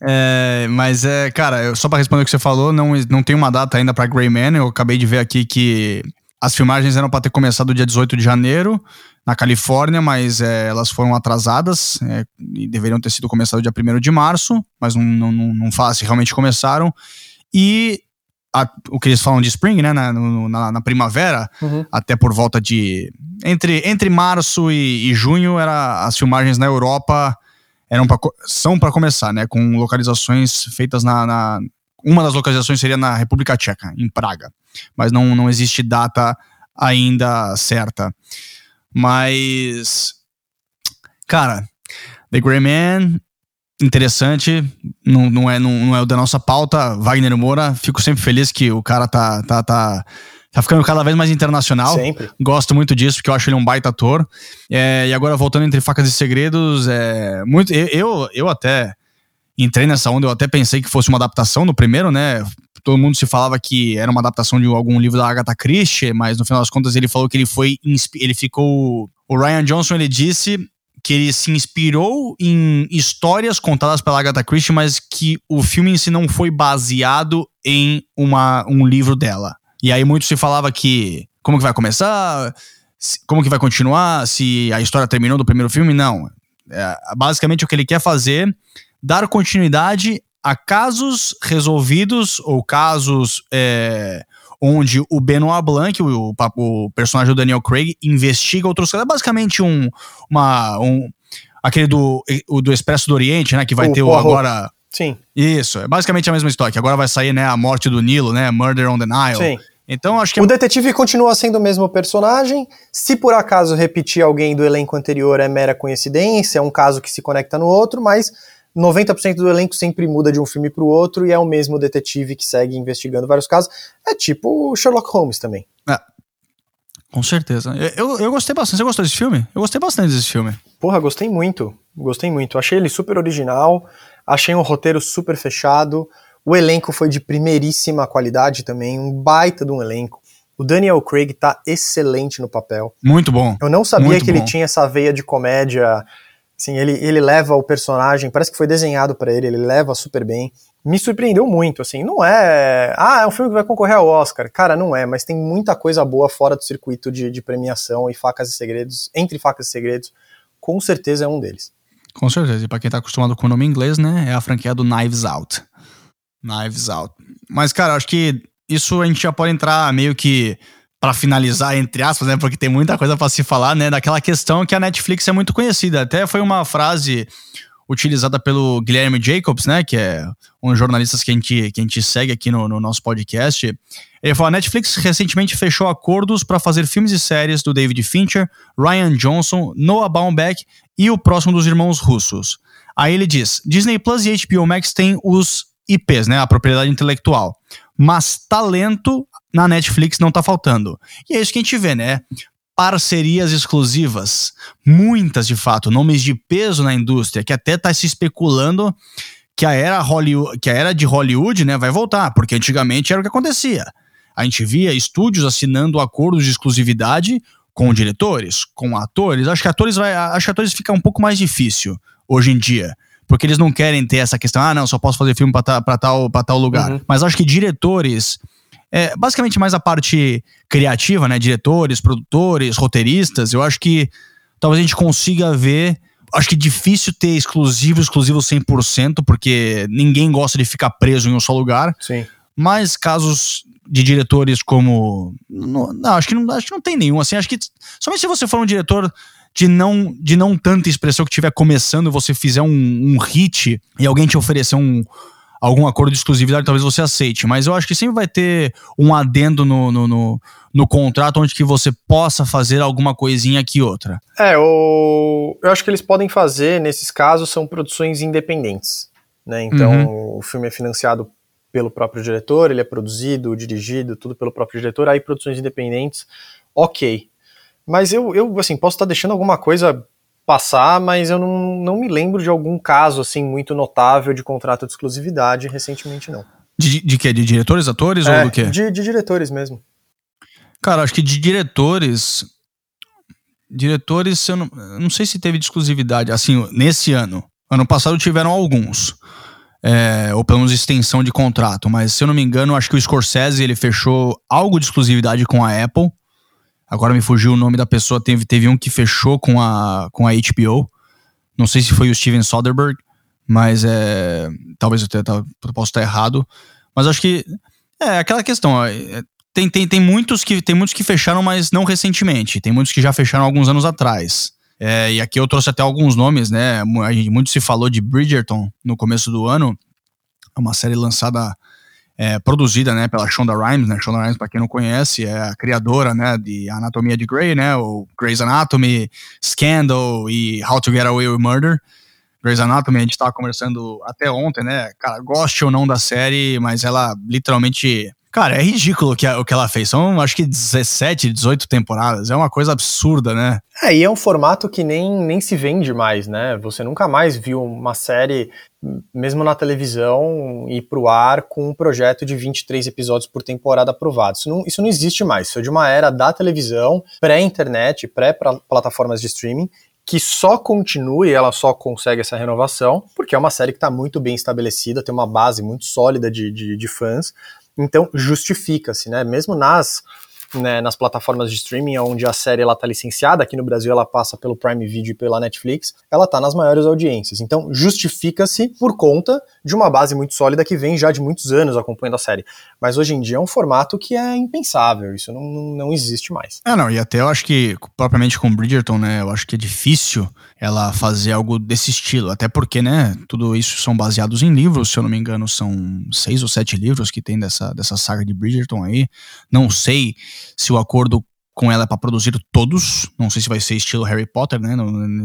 Speaker 1: É, mas é, cara, só para responder o que você falou, não, não tem uma data ainda para Grey Man. Eu acabei de ver aqui que as filmagens eram para ter começado dia 18 de janeiro na Califórnia, mas é, elas foram atrasadas é, e deveriam ter sido começado dia 1 de março, mas não, não, não fala se realmente começaram. E a, o que eles falam de spring, né, na, na, na primavera, uhum. até por volta de. Entre, entre março e, e junho, era, as filmagens na Europa eram pra, são para começar, né? Com localizações feitas na, na, Uma das localizações seria na República Tcheca, em Praga. Mas não, não existe data ainda certa. Mas. Cara, The Grey Man, interessante. Não, não, é, não, não é o da nossa pauta. Wagner Moura, fico sempre feliz que o cara tá, tá, tá Tá ficando cada vez mais internacional.
Speaker 2: Sempre.
Speaker 1: Gosto muito disso, porque eu acho ele um baita ator. É, e agora, voltando entre facas e segredos, é, muito, eu, eu até entrei nessa onda, eu até pensei que fosse uma adaptação no primeiro, né? Todo mundo se falava que era uma adaptação de algum livro da Agatha Christie, mas no final das contas ele falou que ele foi. Ele ficou. O Ryan Johnson ele disse que ele se inspirou em histórias contadas pela Agatha Christie, mas que o filme em si não foi baseado em uma, um livro dela. E aí muito se falava que como que vai começar, como que vai continuar, se a história terminou do primeiro filme, não. É, basicamente o que ele quer fazer, dar continuidade a casos resolvidos ou casos é, onde o Benoit Blanc, o, o, personagem do Daniel Craig, investiga outros casos. É basicamente um, uma, um aquele do, o do Expresso do Oriente, né, que vai o ter o agora...
Speaker 2: Sim.
Speaker 1: Isso, é basicamente a mesma história, que agora vai sair, né, a morte do Nilo, né, Murder on the Nile. Sim. Então acho que...
Speaker 2: O detetive continua sendo o mesmo personagem. Se por acaso repetir alguém do elenco anterior é mera coincidência, é um caso que se conecta no outro, mas 90% do elenco sempre muda de um filme para o outro e é o mesmo detetive que segue investigando vários casos. É tipo Sherlock Holmes também. É.
Speaker 1: Com certeza. Eu, eu gostei bastante. Você gostou desse filme? Eu gostei bastante desse filme.
Speaker 2: Porra, gostei muito. Gostei muito. Achei ele super original. Achei um roteiro super fechado. O elenco foi de primeiríssima qualidade também. Um baita de um elenco. O Daniel Craig tá excelente no papel.
Speaker 1: Muito bom.
Speaker 2: Eu não sabia que bom. ele tinha essa veia de comédia Assim, ele, ele leva o personagem, parece que foi desenhado para ele, ele leva super bem. Me surpreendeu muito, assim, não é. Ah, é um filme que vai concorrer ao Oscar. Cara, não é, mas tem muita coisa boa fora do circuito de, de premiação e facas e segredos, entre facas e segredos, com certeza é um deles.
Speaker 1: Com certeza, e pra quem tá acostumado com o nome inglês, né, é a franquia do Knives Out. Knives Out. Mas, cara, acho que isso a gente já pode entrar meio que para finalizar, entre aspas, né? Porque tem muita coisa para se falar, né? Daquela questão que a Netflix é muito conhecida. Até foi uma frase utilizada pelo Guilherme Jacobs, né? Que é um dos jornalistas que a gente, que a gente segue aqui no, no nosso podcast. Ele falou: a Netflix recentemente fechou acordos para fazer filmes e séries do David Fincher, Ryan Johnson, Noah Baumbach e o próximo dos irmãos russos. Aí ele diz: Disney Plus e HBO Max têm os IPs, né? A propriedade intelectual. Mas talento na Netflix não tá faltando. E é isso que a gente vê, né? Parcerias exclusivas, muitas de fato, nomes de peso na indústria, que até tá se especulando que a era Hollywood, que a era de Hollywood, né, vai voltar, porque antigamente era o que acontecia. A gente via estúdios assinando acordos de exclusividade com diretores, com atores. Acho que atores vai, acho que atores fica um pouco mais difícil hoje em dia porque eles não querem ter essa questão, ah, não, só posso fazer filme para tal, pra tal lugar. Uhum. Mas acho que diretores é, basicamente mais a parte criativa, né? Diretores, produtores, roteiristas, eu acho que talvez a gente consiga ver. Acho que é difícil ter exclusivo, exclusivo 100%, porque ninguém gosta de ficar preso em um só lugar.
Speaker 2: Sim.
Speaker 1: Mas casos de diretores como. Não, não, acho, que não, acho que não tem nenhum. Assim, acho que. Somente se você for um diretor de não, de não tanta expressão que estiver começando, você fizer um, um hit e alguém te oferecer um, algum acordo de exclusividade, talvez você aceite. Mas eu acho que sempre vai ter um adendo no, no, no, no contrato onde que você possa fazer alguma coisinha aqui outra.
Speaker 2: É, o... eu acho que eles podem fazer, nesses casos, são produções independentes. Né? Então, uhum. o filme é financiado pelo próprio diretor, ele é produzido, dirigido, tudo pelo próprio diretor, aí produções independentes, ok. Mas eu, eu assim, posso estar deixando alguma coisa passar, mas eu não, não me lembro de algum caso assim muito notável de contrato de exclusividade recentemente, não.
Speaker 1: De, de quê? De diretores, atores é, ou do quê?
Speaker 2: De, de diretores mesmo.
Speaker 1: Cara, acho que de diretores. Diretores, eu não, não sei se teve de exclusividade. Assim, nesse ano. Ano passado tiveram alguns. É, ou pelo menos extensão de contrato. Mas se eu não me engano, acho que o Scorsese ele fechou algo de exclusividade com a Apple. Agora me fugiu o nome da pessoa. Teve, teve um que fechou com a, com a HBO. Não sei se foi o Steven Soderbergh, mas é. Talvez eu, tenha, eu possa estar errado. Mas acho que. É aquela questão. É, tem, tem, tem, muitos que, tem muitos que fecharam, mas não recentemente. Tem muitos que já fecharam alguns anos atrás. É, e aqui eu trouxe até alguns nomes, né? Muito se falou de Bridgerton no começo do ano. É uma série lançada é, produzida né, pela Shonda Rhimes, né? Shonda Rhimes, para quem não conhece, é a criadora né, de Anatomia de Grey, né? O Grey's Anatomy, Scandal e How to Get Away with Murder. Grey's Anatomy, a gente estava conversando até ontem, né? Cara, goste ou não da série, mas ela literalmente Cara, é ridículo o que, o que ela fez. São, acho que 17, 18 temporadas. É uma coisa absurda, né?
Speaker 2: É, e é um formato que nem, nem se vende mais, né? Você nunca mais viu uma série, mesmo na televisão, ir pro ar com um projeto de 23 episódios por temporada aprovado. Isso não, isso não existe mais. Isso é de uma era da televisão, pré-internet, pré-plataformas de streaming, que só continue, ela só consegue essa renovação, porque é uma série que está muito bem estabelecida, tem uma base muito sólida de, de, de fãs. Então, justifica-se, né? Mesmo nas né, nas plataformas de streaming, onde a série ela tá licenciada, aqui no Brasil ela passa pelo Prime Video e pela Netflix, ela tá nas maiores audiências. Então justifica-se por conta de uma base muito sólida que vem já de muitos anos acompanhando a série. Mas hoje em dia é um formato que é impensável, isso não, não existe mais.
Speaker 1: É, não, e até eu acho que, propriamente com Bridgerton, né, eu acho que é difícil ela fazer algo desse estilo, até porque, né, tudo isso são baseados em livros, se eu não me engano, são seis ou sete livros que tem dessa, dessa saga de Bridgerton aí. Não sei se o acordo com ela é para produzir todos, não sei se vai ser estilo Harry Potter, né,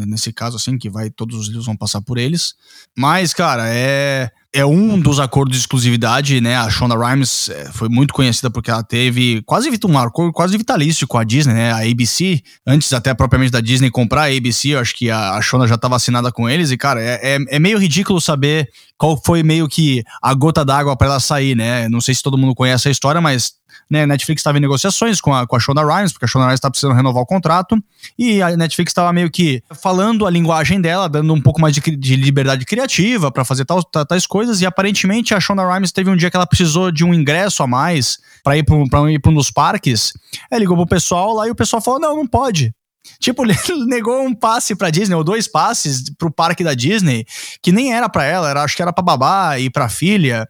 Speaker 1: nesse caso assim, que vai todos os livros vão passar por eles. Mas, cara, é é um dos acordos de exclusividade, né? A Shonda Rhimes é, foi muito conhecida porque ela teve quase um acordo quase vitalício com a Disney, né? A ABC, antes até propriamente da Disney comprar a ABC, eu acho que a, Shonda já estava assinada com eles. E, cara, é, é, é, meio ridículo saber qual foi meio que a gota d'água para ela sair, né? Não sei se todo mundo conhece a história, mas né, Netflix estava em negociações com a, com a Shonda Rhimes, porque a Shonda Rhimes estava precisando renovar o contrato, e a Netflix estava meio que falando a linguagem dela, dando um pouco mais de, de liberdade criativa para fazer tal, tais coisas, e aparentemente a Shonda Rhimes teve um dia que ela precisou de um ingresso a mais para ir para um dos parques, ela ligou pro pessoal lá e o pessoal falou, não, não pode, Tipo, negou um passe pra Disney, ou dois passes pro parque da Disney, que nem era para ela, era, acho que era pra babá e pra filha.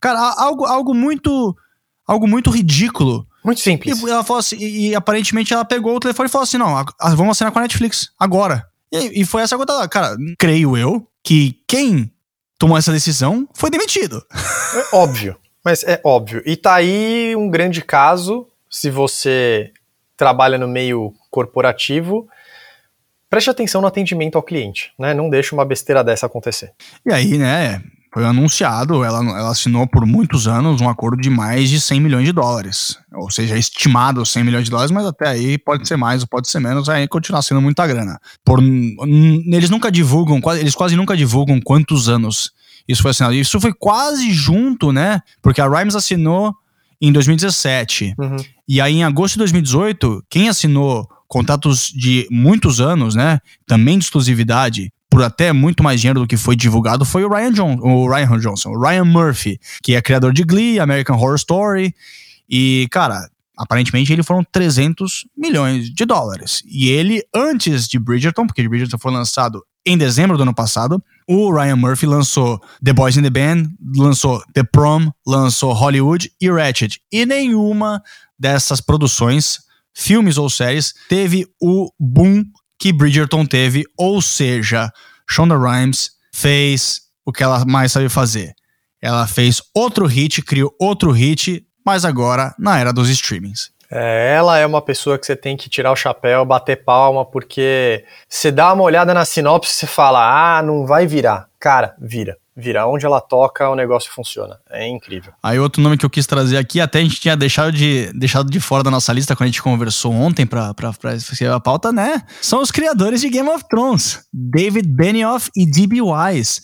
Speaker 1: Cara, algo, algo muito algo muito ridículo.
Speaker 2: Muito simples.
Speaker 1: E, ela falou assim, e, e, aparentemente ela pegou o telefone e falou assim: não, a, a, vamos assinar com a Netflix, agora. E, e foi essa coisa lá. Cara, creio eu que quem tomou essa decisão foi demitido.
Speaker 2: É óbvio, mas é óbvio. E tá aí um grande caso, se você trabalha no meio corporativo, preste atenção no atendimento ao cliente, né? Não deixe uma besteira dessa acontecer.
Speaker 1: E aí, né, foi anunciado, ela, ela assinou por muitos anos um acordo de mais de 100 milhões de dólares. Ou seja, estimado 100 milhões de dólares, mas até aí pode ser mais ou pode ser menos, aí continua sendo muita grana. Por, eles nunca divulgam, eles quase nunca divulgam quantos anos isso foi assinado. Isso foi quase junto, né? Porque a Rhymes assinou em 2017. Uhum. E aí, em agosto de 2018, quem assinou contratos de muitos anos, né? Também de exclusividade, por até muito mais dinheiro do que foi divulgado foi o Ryan, John, o Ryan Johnson, o Ryan Murphy, que é criador de Glee, American Horror Story. E, cara, aparentemente ele foram 300 milhões de dólares. E ele, antes de Bridgerton, porque Bridgerton foi lançado em dezembro do ano passado, o Ryan Murphy lançou The Boys in the Band, lançou The Prom, lançou Hollywood e Ratchet. E nenhuma dessas produções, filmes ou séries, teve o boom que Bridgerton teve, ou seja, Shonda Rhimes fez o que ela mais sabe fazer. Ela fez outro hit, criou outro hit, mas agora na era dos streamings.
Speaker 2: É, ela é uma pessoa que você tem que tirar o chapéu, bater palma, porque você dá uma olhada na sinopse e fala, ah, não vai virar. Cara, vira vira. Onde ela toca, o negócio funciona. É incrível.
Speaker 1: Aí outro nome que eu quis trazer aqui, até a gente tinha deixado de, deixado de fora da nossa lista quando a gente conversou ontem pra, pra, pra escrever a pauta, né? São os criadores de Game of Thrones. David Benioff e D.B. Wise.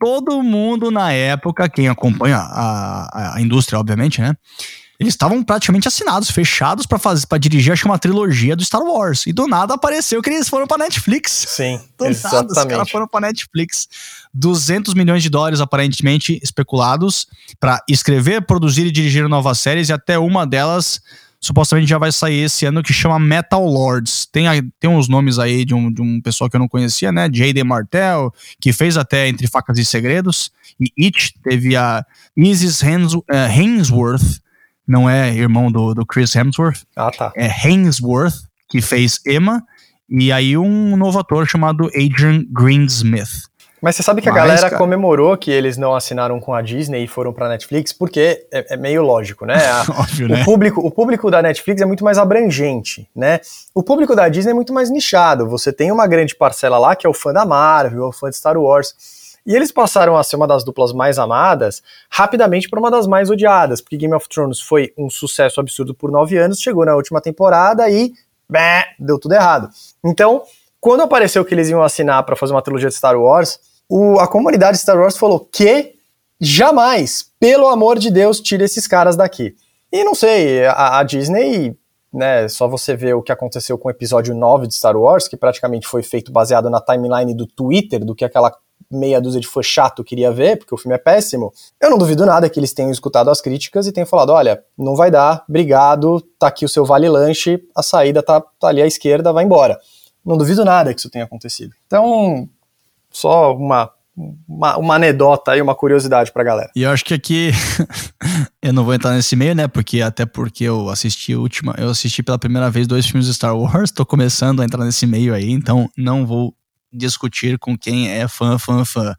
Speaker 1: Todo mundo na época, quem acompanha a, a, a indústria, obviamente, né? Eles estavam praticamente assinados, fechados para fazer para dirigir acho uma trilogia do Star Wars. E do nada apareceu que eles foram para Netflix.
Speaker 2: Sim,
Speaker 1: do exatamente. Nada, os caras foram para Netflix. 200 milhões de dólares aparentemente especulados para escrever, produzir e dirigir novas séries e até uma delas supostamente já vai sair esse ano que chama Metal Lords. Tem, tem uns nomes aí de um, de um pessoal que eu não conhecia, né? J.D. Martel, que fez até Entre Facas e Segredos. E It teve a Isis Hainsworth, não é irmão do, do Chris Hemsworth.
Speaker 2: Ah, tá.
Speaker 1: É Hainsworth, que fez Emma, e aí um novo ator chamado Adrian Greensmith.
Speaker 2: Mas você sabe que a Mas, galera cara... comemorou que eles não assinaram com a Disney e foram pra Netflix, porque é, é meio lógico, né? A, Óbvio, o, né? Público, o público da Netflix é muito mais abrangente, né? O público da Disney é muito mais nichado. Você tem uma grande parcela lá que é o fã da Marvel, o fã de Star Wars. E eles passaram a ser uma das duplas mais amadas rapidamente para uma das mais odiadas, porque Game of Thrones foi um sucesso absurdo por nove anos, chegou na última temporada e bé, deu tudo errado. Então, quando apareceu que eles iam assinar para fazer uma trilogia de Star Wars, o, a comunidade de Star Wars falou que jamais, pelo amor de Deus, tire esses caras daqui. E não sei, a, a Disney né, só você ver o que aconteceu com o episódio 9 de Star Wars, que praticamente foi feito baseado na timeline do Twitter, do que aquela meia dúzia de fã chato queria ver, porque o filme é péssimo, eu não duvido nada que eles tenham escutado as críticas e tenham falado: olha, não vai dar, obrigado, tá aqui o seu vale lanche, a saída tá, tá ali à esquerda, vai embora. Não duvido nada que isso tenha acontecido. Então, só uma uma, uma anedota aí, uma curiosidade pra galera.
Speaker 1: E eu acho que aqui eu não vou entrar nesse meio, né? Porque até porque eu assisti última, eu assisti pela primeira vez dois filmes de Star Wars, tô começando a entrar nesse meio aí, então não vou discutir com quem é fã, fã, fã.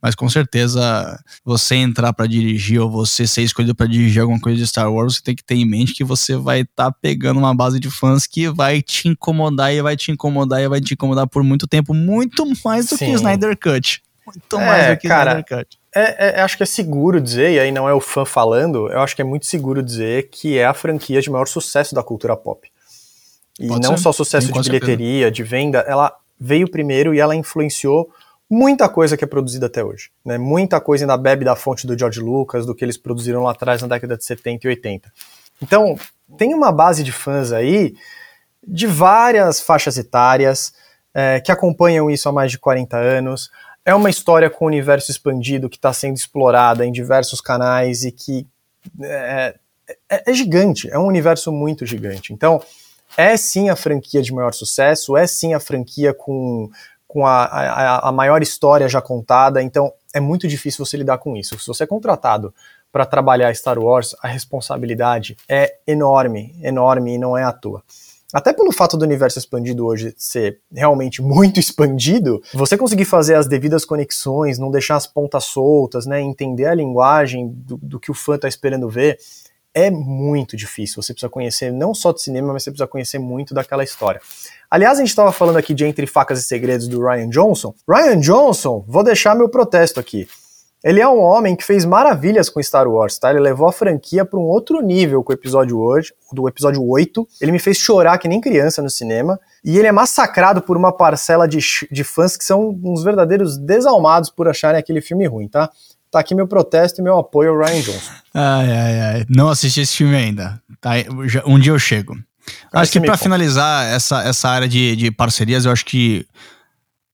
Speaker 1: Mas com certeza, você entrar para dirigir ou você ser escolhido para dirigir alguma coisa de Star Wars, você tem que ter em mente que você vai estar tá pegando uma base de fãs que vai te incomodar e vai te incomodar e vai te incomodar por muito tempo, muito mais do Sim. que Snyder Cut. Muito
Speaker 2: é, mais do que cara, Snyder Cut. É, é, acho que é seguro dizer, e aí não é o fã falando, eu acho que é muito seguro dizer que é a franquia de maior sucesso da cultura pop. E Pode não ser. só sucesso Sim, de bilheteria, de venda, ela veio primeiro e ela influenciou muita coisa que é produzida até hoje. Né? Muita coisa ainda bebe da fonte do George Lucas, do que eles produziram lá atrás na década de 70 e 80. Então, tem uma base de fãs aí de várias faixas etárias é, que acompanham isso há mais de 40 anos. É uma história com o universo expandido que está sendo explorada em diversos canais e que é, é, é gigante, é um universo muito gigante. Então, é sim a franquia de maior sucesso, é sim a franquia com, com a, a, a maior história já contada, então é muito difícil você lidar com isso. Se você é contratado para trabalhar Star Wars, a responsabilidade é enorme, enorme e não é à toa. Até pelo fato do universo expandido hoje ser realmente muito expandido, você conseguir fazer as devidas conexões, não deixar as pontas soltas, né, entender a linguagem do, do que o fã está esperando ver, é muito difícil. Você precisa conhecer não só de cinema, mas você precisa conhecer muito daquela história. Aliás, a gente estava falando aqui de Entre Facas e Segredos do Ryan Johnson. Ryan Johnson, vou deixar meu protesto aqui. Ele é um homem que fez maravilhas com Star Wars, tá? Ele levou a franquia para um outro nível com o episódio hoje, do episódio 8. Ele me fez chorar que nem criança no cinema. E ele é massacrado por uma parcela de, de fãs que são uns verdadeiros desalmados por acharem aquele filme ruim, tá? Tá aqui meu protesto e meu apoio ao Ryan Johnson.
Speaker 1: Ai, ai, ai. Não assisti esse filme ainda. Tá? Um dia eu chego. Acho que para finalizar essa, essa área de, de parcerias, eu acho que.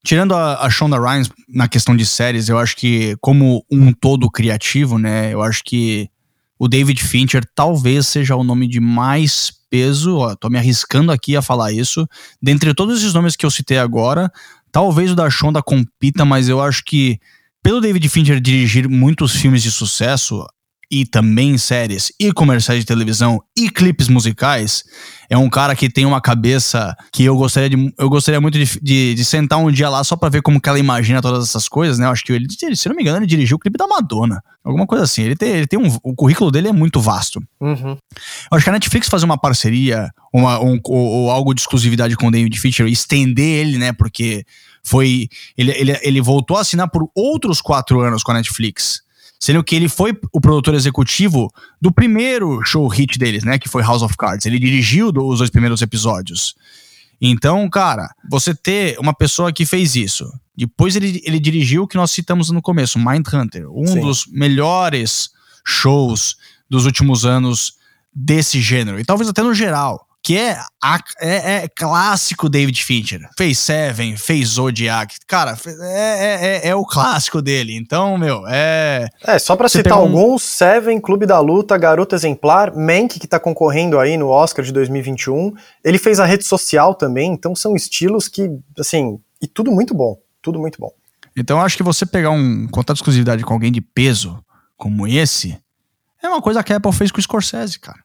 Speaker 1: Tirando a, a Shonda Rhimes na questão de séries, eu acho que, como um todo criativo, né? Eu acho que o David Fincher talvez seja o nome de mais peso. Ó, tô me arriscando aqui a falar isso. Dentre todos esses nomes que eu citei agora, talvez o da Shonda compita, mas eu acho que pelo David Fincher dirigir muitos filmes de sucesso e também séries e comerciais de televisão e clipes musicais, é um cara que tem uma cabeça que eu gostaria de, eu gostaria muito de, de, de sentar um dia lá só para ver como que ela imagina todas essas coisas, né? Eu acho que ele, se não me engano, ele dirigiu o clipe da Madonna, alguma coisa assim. Ele tem, ele tem um, o currículo dele é muito vasto. Uhum. Eu acho que a Netflix fazer uma parceria uma, um, ou, ou algo de exclusividade com o David Fincher e estender ele, né? Porque foi. Ele, ele, ele voltou a assinar por outros quatro anos com a Netflix. Sendo que ele foi o produtor executivo do primeiro show hit deles, né? Que foi House of Cards. Ele dirigiu os dois primeiros episódios. Então, cara, você ter uma pessoa que fez isso. Depois ele, ele dirigiu o que nós citamos no começo, Mindhunter. Um Sim. dos melhores shows dos últimos anos desse gênero. E talvez até no geral que é, é, é, clássico David Fincher. Fez Seven, fez Zodiac. Cara, é, é, é, o clássico dele. Então, meu, é.
Speaker 2: É, só pra citar alguns: Seven, Clube da Luta, Garota Exemplar, Mank, que tá concorrendo aí no Oscar de 2021. Ele fez a rede social também. Então, são estilos que, assim, e tudo muito bom. Tudo muito bom.
Speaker 1: Então, acho que você pegar um contrato de exclusividade com alguém de peso como esse é uma coisa que a Apple fez com o Scorsese, cara.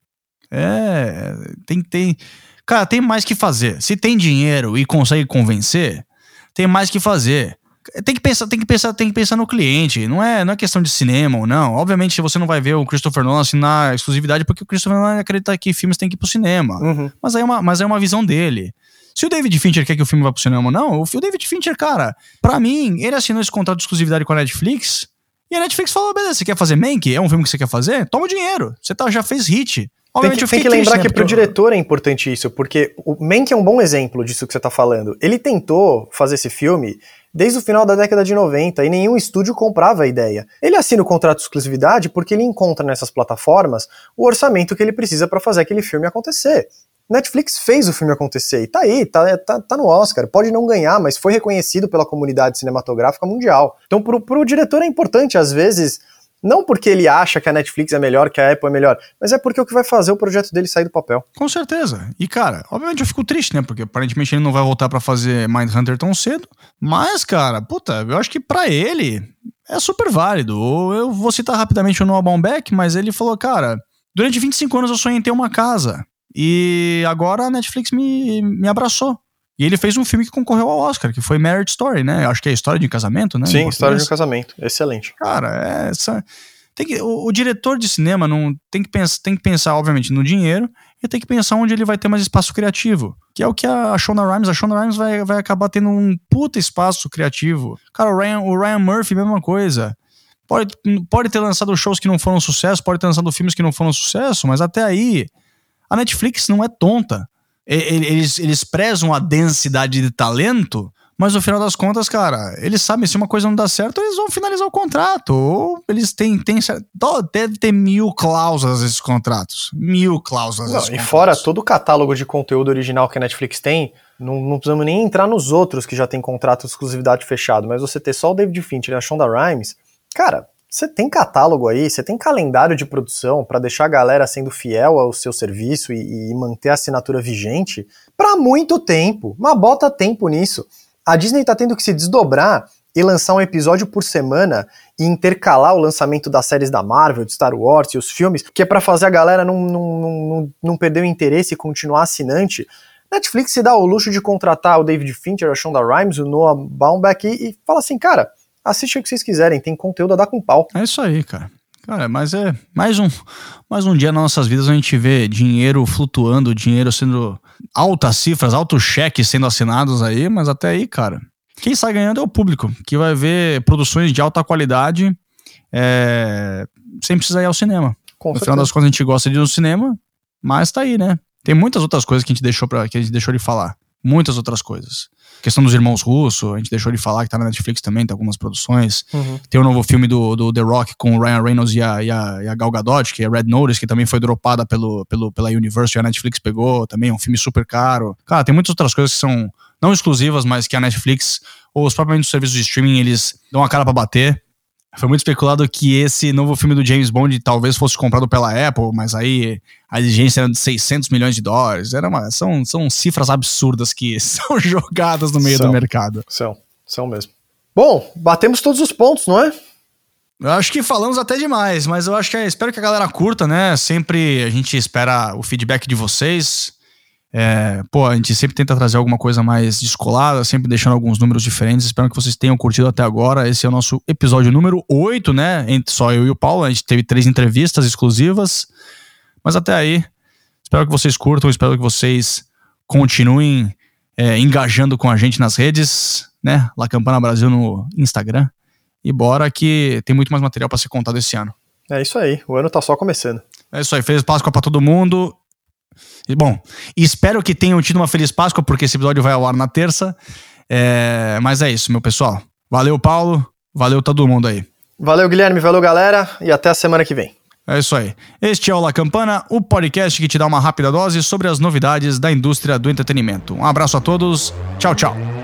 Speaker 1: É, tem, tem. Cara, tem mais que fazer. Se tem dinheiro e consegue convencer, tem mais que fazer. Tem que pensar, tem que pensar, tem que pensar no cliente. Não é, não é questão de cinema ou não. Obviamente, você não vai ver o Christopher Nolan assinar exclusividade porque o Christopher Nolan acredita que filmes têm que ir pro cinema. Uhum. Mas aí é uma, mas é uma visão dele. Se o David Fincher quer que o filme vá pro cinema ou não, o David Fincher, cara, para mim, ele assinou esse contrato de exclusividade com a Netflix. E a Netflix falou: beleza, você quer fazer Mank? É um filme que você quer fazer? Toma o dinheiro. Você tá, já fez hit.
Speaker 2: Tem que, tem que lembrar triste, né? que pro diretor é importante isso, porque o Mank é um bom exemplo disso que você tá falando. Ele tentou fazer esse filme desde o final da década de 90 e nenhum estúdio comprava a ideia. Ele assina o contrato de exclusividade porque ele encontra nessas plataformas o orçamento que ele precisa para fazer aquele filme acontecer. Netflix fez o filme acontecer e tá aí, tá, tá, tá no Oscar. Pode não ganhar, mas foi reconhecido pela comunidade cinematográfica mundial. Então, pro, pro diretor é importante, às vezes, não porque ele acha que a Netflix é melhor, que a Apple é melhor, mas é porque é o que vai fazer o projeto dele sair do papel.
Speaker 1: Com certeza. E, cara, obviamente eu fico triste, né? Porque aparentemente ele não vai voltar para fazer Mindhunter tão cedo. Mas, cara, puta, eu acho que para ele é super válido. Eu vou citar rapidamente o Noah Baumbach, mas ele falou, cara, durante 25 anos eu sonhei em ter uma casa. E agora a Netflix me, me abraçou. E ele fez um filme que concorreu ao Oscar, que foi Marriage Story, né? Acho que é história de um casamento, né?
Speaker 2: Sim, história de um casamento. Excelente.
Speaker 1: Cara, é essa. Tem que, o, o, diretor de cinema não tem que, pensar, tem que pensar, obviamente, no dinheiro e tem que pensar onde ele vai ter mais espaço criativo. Que é o que a, a Shonda Rhimes, a Shonda Rhimes vai, vai acabar tendo um puta espaço criativo. Cara, o Ryan, o Ryan Murphy, mesma coisa. Pode, pode ter lançado shows que não foram sucesso, pode ter lançado filmes que não foram sucesso, mas até aí a Netflix não é tonta eles, eles prezam a densidade de talento, mas no final das contas, cara, eles sabem se uma coisa não dá certo, eles vão finalizar o contrato. Ou eles têm. têm deve ter mil cláusulas esses contratos. Mil cláusulas.
Speaker 2: Não, e fora todo o catálogo de conteúdo original que a Netflix tem, não, não precisamos nem entrar nos outros que já tem contrato de exclusividade fechado, mas você ter só o David Fincher e a Shonda Rhimes, cara, você tem catálogo aí, você tem calendário de produção para deixar a galera sendo fiel ao seu serviço e, e manter a assinatura vigente para muito tempo. Mas bota tempo nisso. A Disney está tendo que se desdobrar e lançar um episódio por semana e intercalar o lançamento das séries da Marvel, de Star Wars e os filmes, que é para fazer a galera não, não, não, não perder o interesse e continuar assinante. Netflix se dá o luxo de contratar o David Fincher, a Shonda Rhimes, o Noah Baumbach e, e fala assim, cara, assiste o que vocês quiserem, tem conteúdo a dar com pau.
Speaker 1: É isso aí, cara. Cara, mas é mais um, mais um dia nas nossas vidas a gente vê dinheiro flutuando, dinheiro sendo altas cifras, altos cheques sendo assinados aí, mas até aí, cara, quem sai ganhando é o público, que vai ver produções de alta qualidade é, sem precisar ir ao cinema. Com no certeza. final das contas a gente gosta de ir no cinema, mas tá aí, né? Tem muitas outras coisas que a gente deixou, pra, que a gente deixou de falar. Muitas outras coisas questão dos irmãos Russo, a gente deixou de falar que tá na Netflix também, tem algumas produções. Uhum. Tem o um novo filme do, do The Rock com o Ryan Reynolds e a, e, a, e a Gal Gadot, que é Red Notice, que também foi dropada pelo, pelo, pela Universal e a Netflix pegou também, é um filme super caro. Cara, tem muitas outras coisas que são não exclusivas, mas que a Netflix ou os próprios serviços de streaming, eles dão a cara para bater. Foi muito especulado que esse novo filme do James Bond talvez fosse comprado pela Apple, mas aí a exigência era de 600 milhões de dólares. Era uma, são, são cifras absurdas que são jogadas no meio são, do mercado.
Speaker 2: São, são mesmo. Bom, batemos todos os pontos, não é?
Speaker 1: Eu acho que falamos até demais, mas eu acho que espero que a galera curta, né? Sempre a gente espera o feedback de vocês. É, pô, a gente sempre tenta trazer alguma coisa mais descolada, sempre deixando alguns números diferentes. Espero que vocês tenham curtido até agora. Esse é o nosso episódio número 8, né? Entre só eu e o Paulo. A gente teve três entrevistas exclusivas. Mas até aí, espero que vocês curtam, espero que vocês continuem é, engajando com a gente nas redes, né? La Campana Brasil no Instagram. E bora que tem muito mais material para ser contado esse ano.
Speaker 2: É isso aí, o ano tá só começando.
Speaker 1: É isso aí, feliz Páscoa para todo mundo Bom, espero que tenham tido uma feliz Páscoa, porque esse episódio vai ao ar na terça. É, mas é isso, meu pessoal. Valeu, Paulo. Valeu todo mundo aí.
Speaker 2: Valeu, Guilherme. Valeu, galera. E até a semana que vem.
Speaker 1: É isso aí. Este é o La Campana, o podcast que te dá uma rápida dose sobre as novidades da indústria do entretenimento. Um abraço a todos. Tchau, tchau.